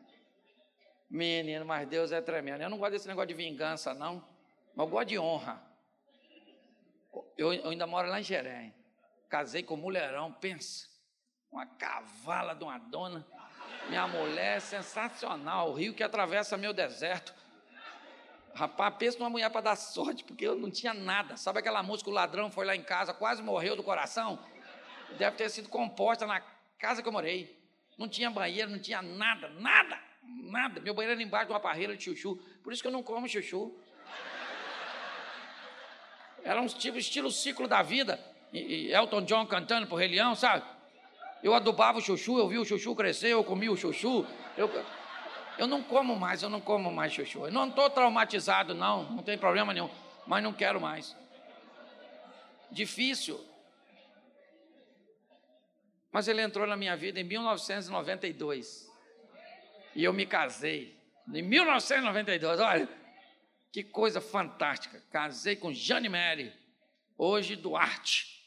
Menino, mas Deus é tremendo. Eu não gosto desse negócio de vingança, não. Mas eu gosto de honra. Eu, eu ainda moro lá em Jerém. Casei com um mulherão, pensa. Uma cavala de uma dona. Minha mulher é sensacional. O rio que atravessa meu deserto. Rapaz, pensa numa mulher para dar sorte, porque eu não tinha nada. Sabe aquela música, o ladrão foi lá em casa, quase morreu do coração? Deve ter sido composta na casa que eu morei. Não tinha banheiro, não tinha nada, nada, nada. Meu banheiro era embaixo de uma parreira de chuchu. Por isso que eu não como chuchu. Era um tipo, estilo ciclo da vida. E, e Elton John cantando por Rei Leão, sabe? Eu adubava o chuchu, eu vi o chuchu crescer, eu comi o chuchu. Eu, eu não como mais, eu não como mais chuchu. Eu não estou traumatizado, não, não tem problema nenhum. Mas não quero mais. Difícil. Mas ele entrou na minha vida em 1992. E eu me casei. Em 1992, olha, que coisa fantástica. Casei com Jane Mary, hoje Duarte.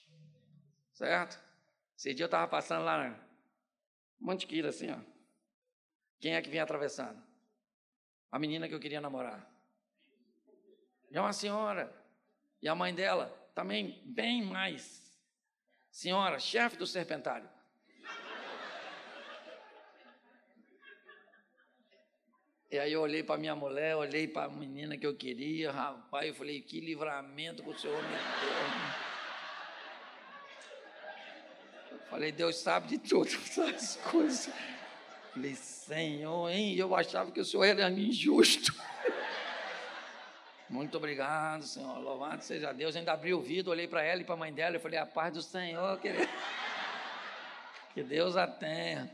Certo? Esse dia eu estava passando lá na Mantiqueira, assim, ó. Quem é que vinha atravessando? A menina que eu queria namorar. E é uma senhora. E a mãe dela também bem mais. Senhora, chefe do serpentário. E aí eu olhei para minha mulher, olhei para a menina que eu queria, rapaz, eu falei, que livramento que o Senhor me deu. Eu falei, Deus sabe de todas *laughs* essas coisas. Falei, Senhor, hein? Eu achava que o Senhor era injusto. Muito obrigado, Senhor. Louvado seja Deus. Eu ainda abri o vidro, olhei para ela e para a mãe dela e falei, a paz do Senhor, querido. *laughs* Que Deus a tenha.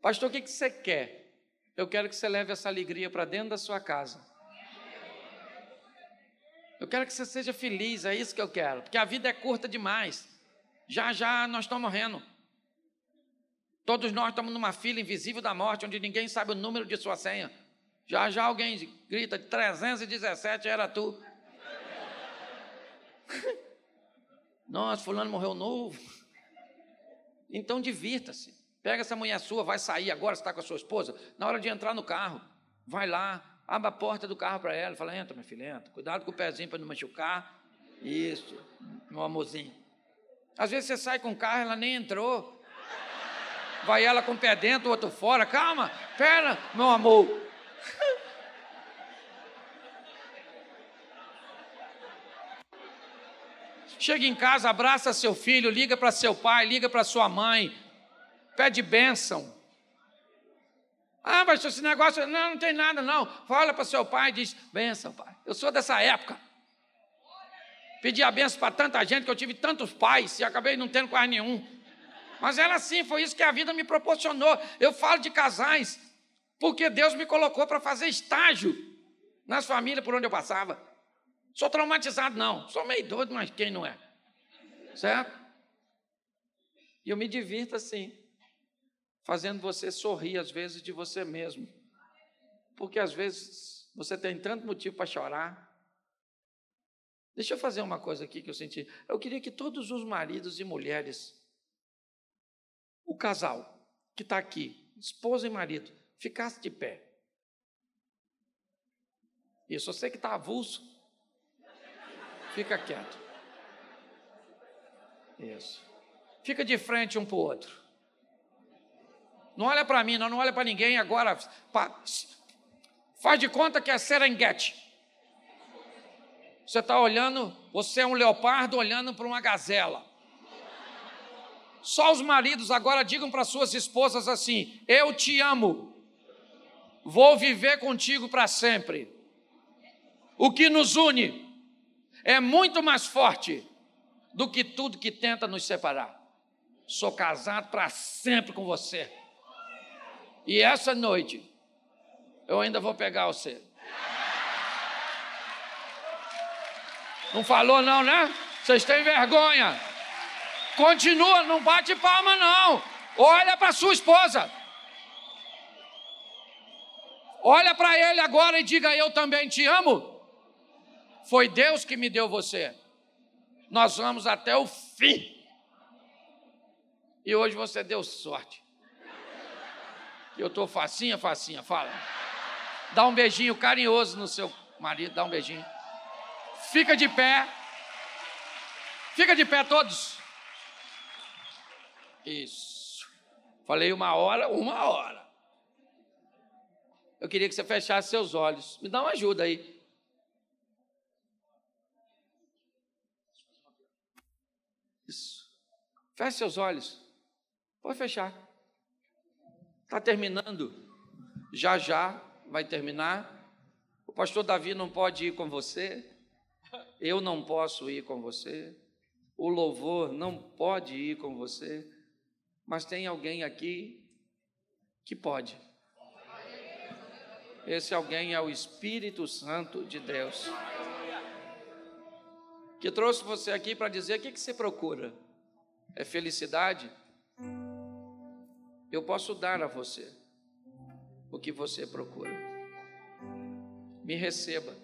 Pastor, o que, que você quer? Eu quero que você leve essa alegria para dentro da sua casa. Eu quero que você seja feliz, é isso que eu quero, porque a vida é curta demais. Já já nós estamos morrendo. Todos nós estamos numa fila invisível da morte, onde ninguém sabe o número de sua senha. Já já alguém grita: 317 era tu. *laughs* Nossa, fulano morreu novo. Então divirta-se. Pega essa mulher sua, vai sair agora, está com a sua esposa. Na hora de entrar no carro, vai lá, abre a porta do carro para ela, fala: entra, minha filha, entra. Cuidado com o pezinho para não machucar. Isso, meu amorzinho. Às vezes você sai com o carro, ela nem entrou. Vai ela com o pé dentro, o outro fora. Calma, pera, meu amor. Chega em casa, abraça seu filho, liga para seu pai, liga para sua mãe, pede bênção. Ah, mas esse negócio, não, não tem nada, não. Fala para seu pai e diz: bênção, pai. Eu sou dessa época. Pedi a bênção para tanta gente que eu tive tantos pais e acabei não tendo quase nenhum. Mas era assim, foi isso que a vida me proporcionou. Eu falo de casais, porque Deus me colocou para fazer estágio nas famílias por onde eu passava. Sou traumatizado, não. Sou meio doido, mas quem não é? Certo? E eu me divirto assim, fazendo você sorrir às vezes de você mesmo. Porque às vezes você tem tanto motivo para chorar. Deixa eu fazer uma coisa aqui que eu senti. Eu queria que todos os maridos e mulheres, o casal que está aqui, esposa e marido, ficasse de pé. Isso, você que está avulso, Fica quieto. Isso. Fica de frente um para o outro. Não olha para mim, não, não olha para ninguém agora. Faz de conta que é Serengeti. Você está olhando, você é um leopardo olhando para uma gazela. Só os maridos agora digam para suas esposas assim: Eu te amo, vou viver contigo para sempre. O que nos une é muito mais forte do que tudo que tenta nos separar. Sou casado para sempre com você. E essa noite eu ainda vou pegar você. Não falou não, né? Vocês têm vergonha. Continua, não bate palma não. Olha para sua esposa. Olha para ele agora e diga: Eu também te amo. Foi Deus que me deu você. Nós vamos até o fim. E hoje você deu sorte. Eu estou facinha, facinha, fala. Dá um beijinho carinhoso no seu marido, dá um beijinho. Fica de pé. Fica de pé todos. Isso. Falei uma hora, uma hora. Eu queria que você fechasse seus olhos. Me dá uma ajuda aí. Isso. Feche seus olhos. Pode fechar. Está terminando. Já já vai terminar. O pastor Davi não pode ir com você. Eu não posso ir com você. O louvor não pode ir com você. Mas tem alguém aqui que pode. Esse alguém é o Espírito Santo de Deus que trouxe você aqui para dizer o que, que você procura. É felicidade? Eu posso dar a você o que você procura. Me receba.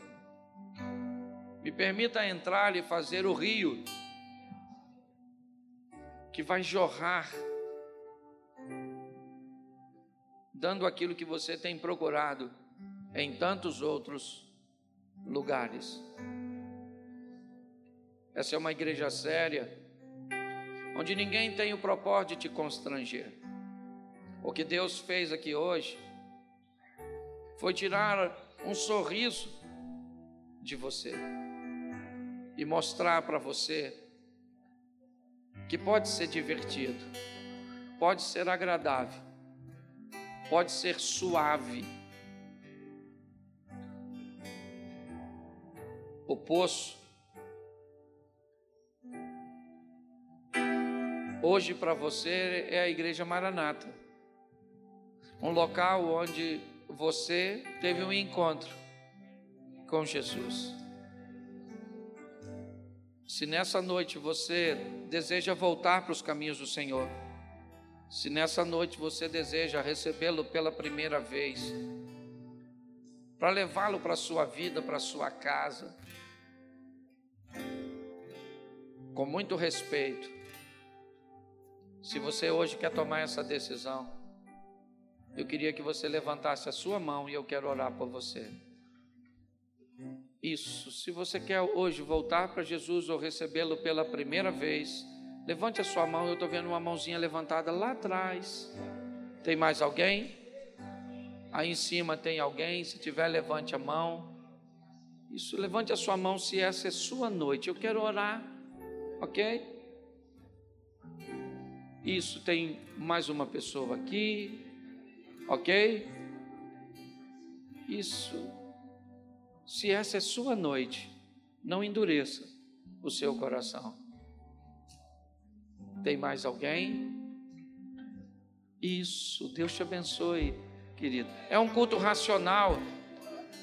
Me permita entrar e fazer o rio que vai jorrar, dando aquilo que você tem procurado em tantos outros lugares. Essa é uma igreja séria, onde ninguém tem o propósito de te constranger. O que Deus fez aqui hoje foi tirar um sorriso de você e mostrar para você que pode ser divertido, pode ser agradável, pode ser suave. O poço hoje para você é a Igreja Maranata um local onde você teve um encontro com Jesus. Se nessa noite você deseja voltar para os caminhos do Senhor, se nessa noite você deseja recebê-lo pela primeira vez, para levá-lo para a sua vida, para a sua casa, com muito respeito, se você hoje quer tomar essa decisão, eu queria que você levantasse a sua mão e eu quero orar por você. Isso, se você quer hoje voltar para Jesus ou recebê-lo pela primeira vez, levante a sua mão. Eu estou vendo uma mãozinha levantada lá atrás. Tem mais alguém? Aí em cima tem alguém? Se tiver, levante a mão. Isso, levante a sua mão se essa é sua noite. Eu quero orar, ok? Isso, tem mais uma pessoa aqui, ok? Isso. Se essa é sua noite, não endureça o seu coração. Tem mais alguém? Isso, Deus te abençoe, querido. É um culto racional.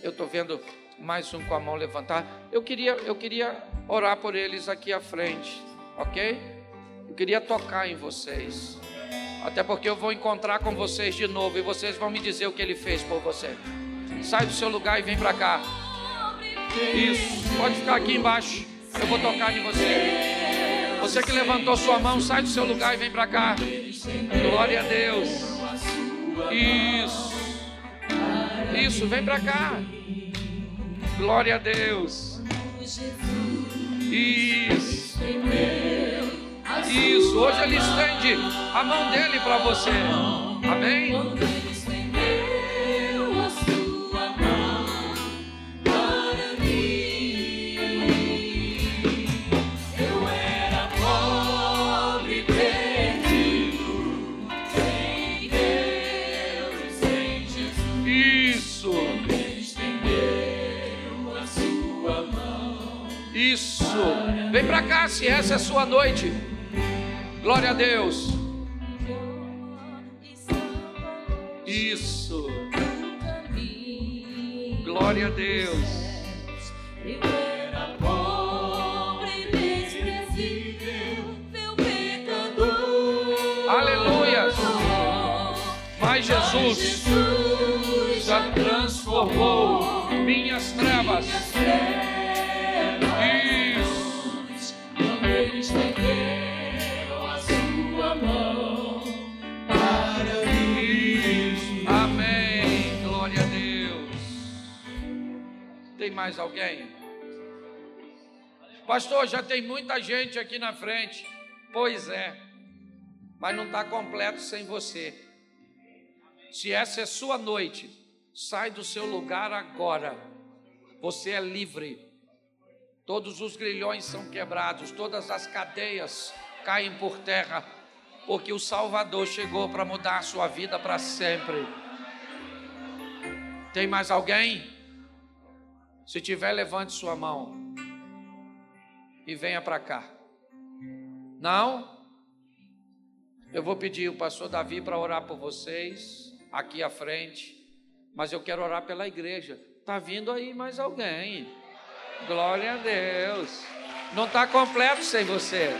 Eu estou vendo mais um com a mão levantada. Eu queria, eu queria orar por eles aqui à frente, ok? Eu queria tocar em vocês. Até porque eu vou encontrar com vocês de novo e vocês vão me dizer o que ele fez por você. Sai do seu lugar e vem para cá. Isso, pode ficar aqui embaixo. Eu vou tocar em você. Você que levantou sua mão, sai do seu lugar e vem para cá. Glória a Deus. Isso. Isso, vem para cá. Glória a Deus. Isso. Hoje ele estende a mão dele para você. Amém? Vem para cá se essa é a sua noite. Glória a Deus. Mais alguém? Pastor, já tem muita gente aqui na frente. Pois é, mas não está completo sem você. Se essa é sua noite, sai do seu lugar agora. Você é livre. Todos os grilhões são quebrados, todas as cadeias caem por terra, porque o Salvador chegou para mudar a sua vida para sempre. Tem mais alguém? Se tiver, levante sua mão e venha para cá. Não? Eu vou pedir o pastor Davi para orar por vocês aqui à frente, mas eu quero orar pela igreja. Tá vindo aí mais alguém. Glória a Deus. Não está completo sem você.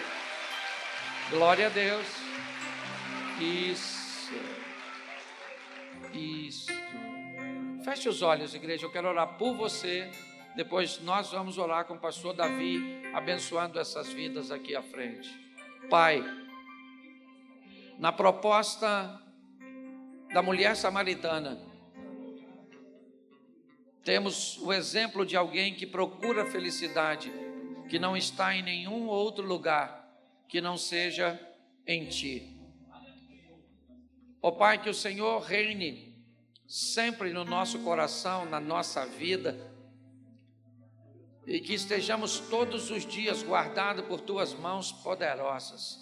Glória a Deus. Isso. Feche os olhos, igreja. Eu quero orar por você. Depois nós vamos orar com o pastor Davi, abençoando essas vidas aqui à frente. Pai, na proposta da mulher samaritana, temos o exemplo de alguém que procura felicidade, que não está em nenhum outro lugar que não seja em Ti. Ó oh, Pai, que o Senhor reine sempre no nosso coração, na nossa vida, e que estejamos todos os dias guardados por tuas mãos poderosas.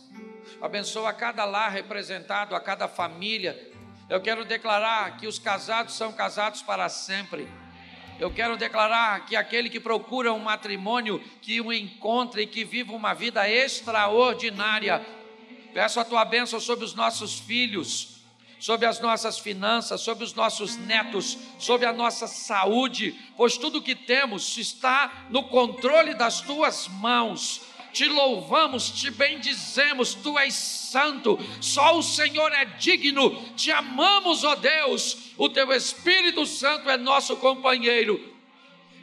Abençoa cada lar representado, a cada família. Eu quero declarar que os casados são casados para sempre. Eu quero declarar que aquele que procura um matrimônio, que o encontre e que viva uma vida extraordinária. Peço a tua bênção sobre os nossos filhos sobre as nossas finanças, sobre os nossos netos, sobre a nossa saúde, pois tudo que temos está no controle das tuas mãos. Te louvamos, te bendizemos, tu és santo, só o Senhor é digno, te amamos, ó Deus, o teu Espírito Santo é nosso companheiro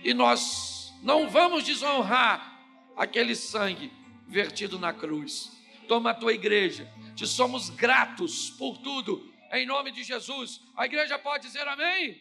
e nós não vamos desonrar aquele sangue vertido na cruz. Toma a tua igreja, te somos gratos por tudo em nome de Jesus. A igreja pode dizer amém?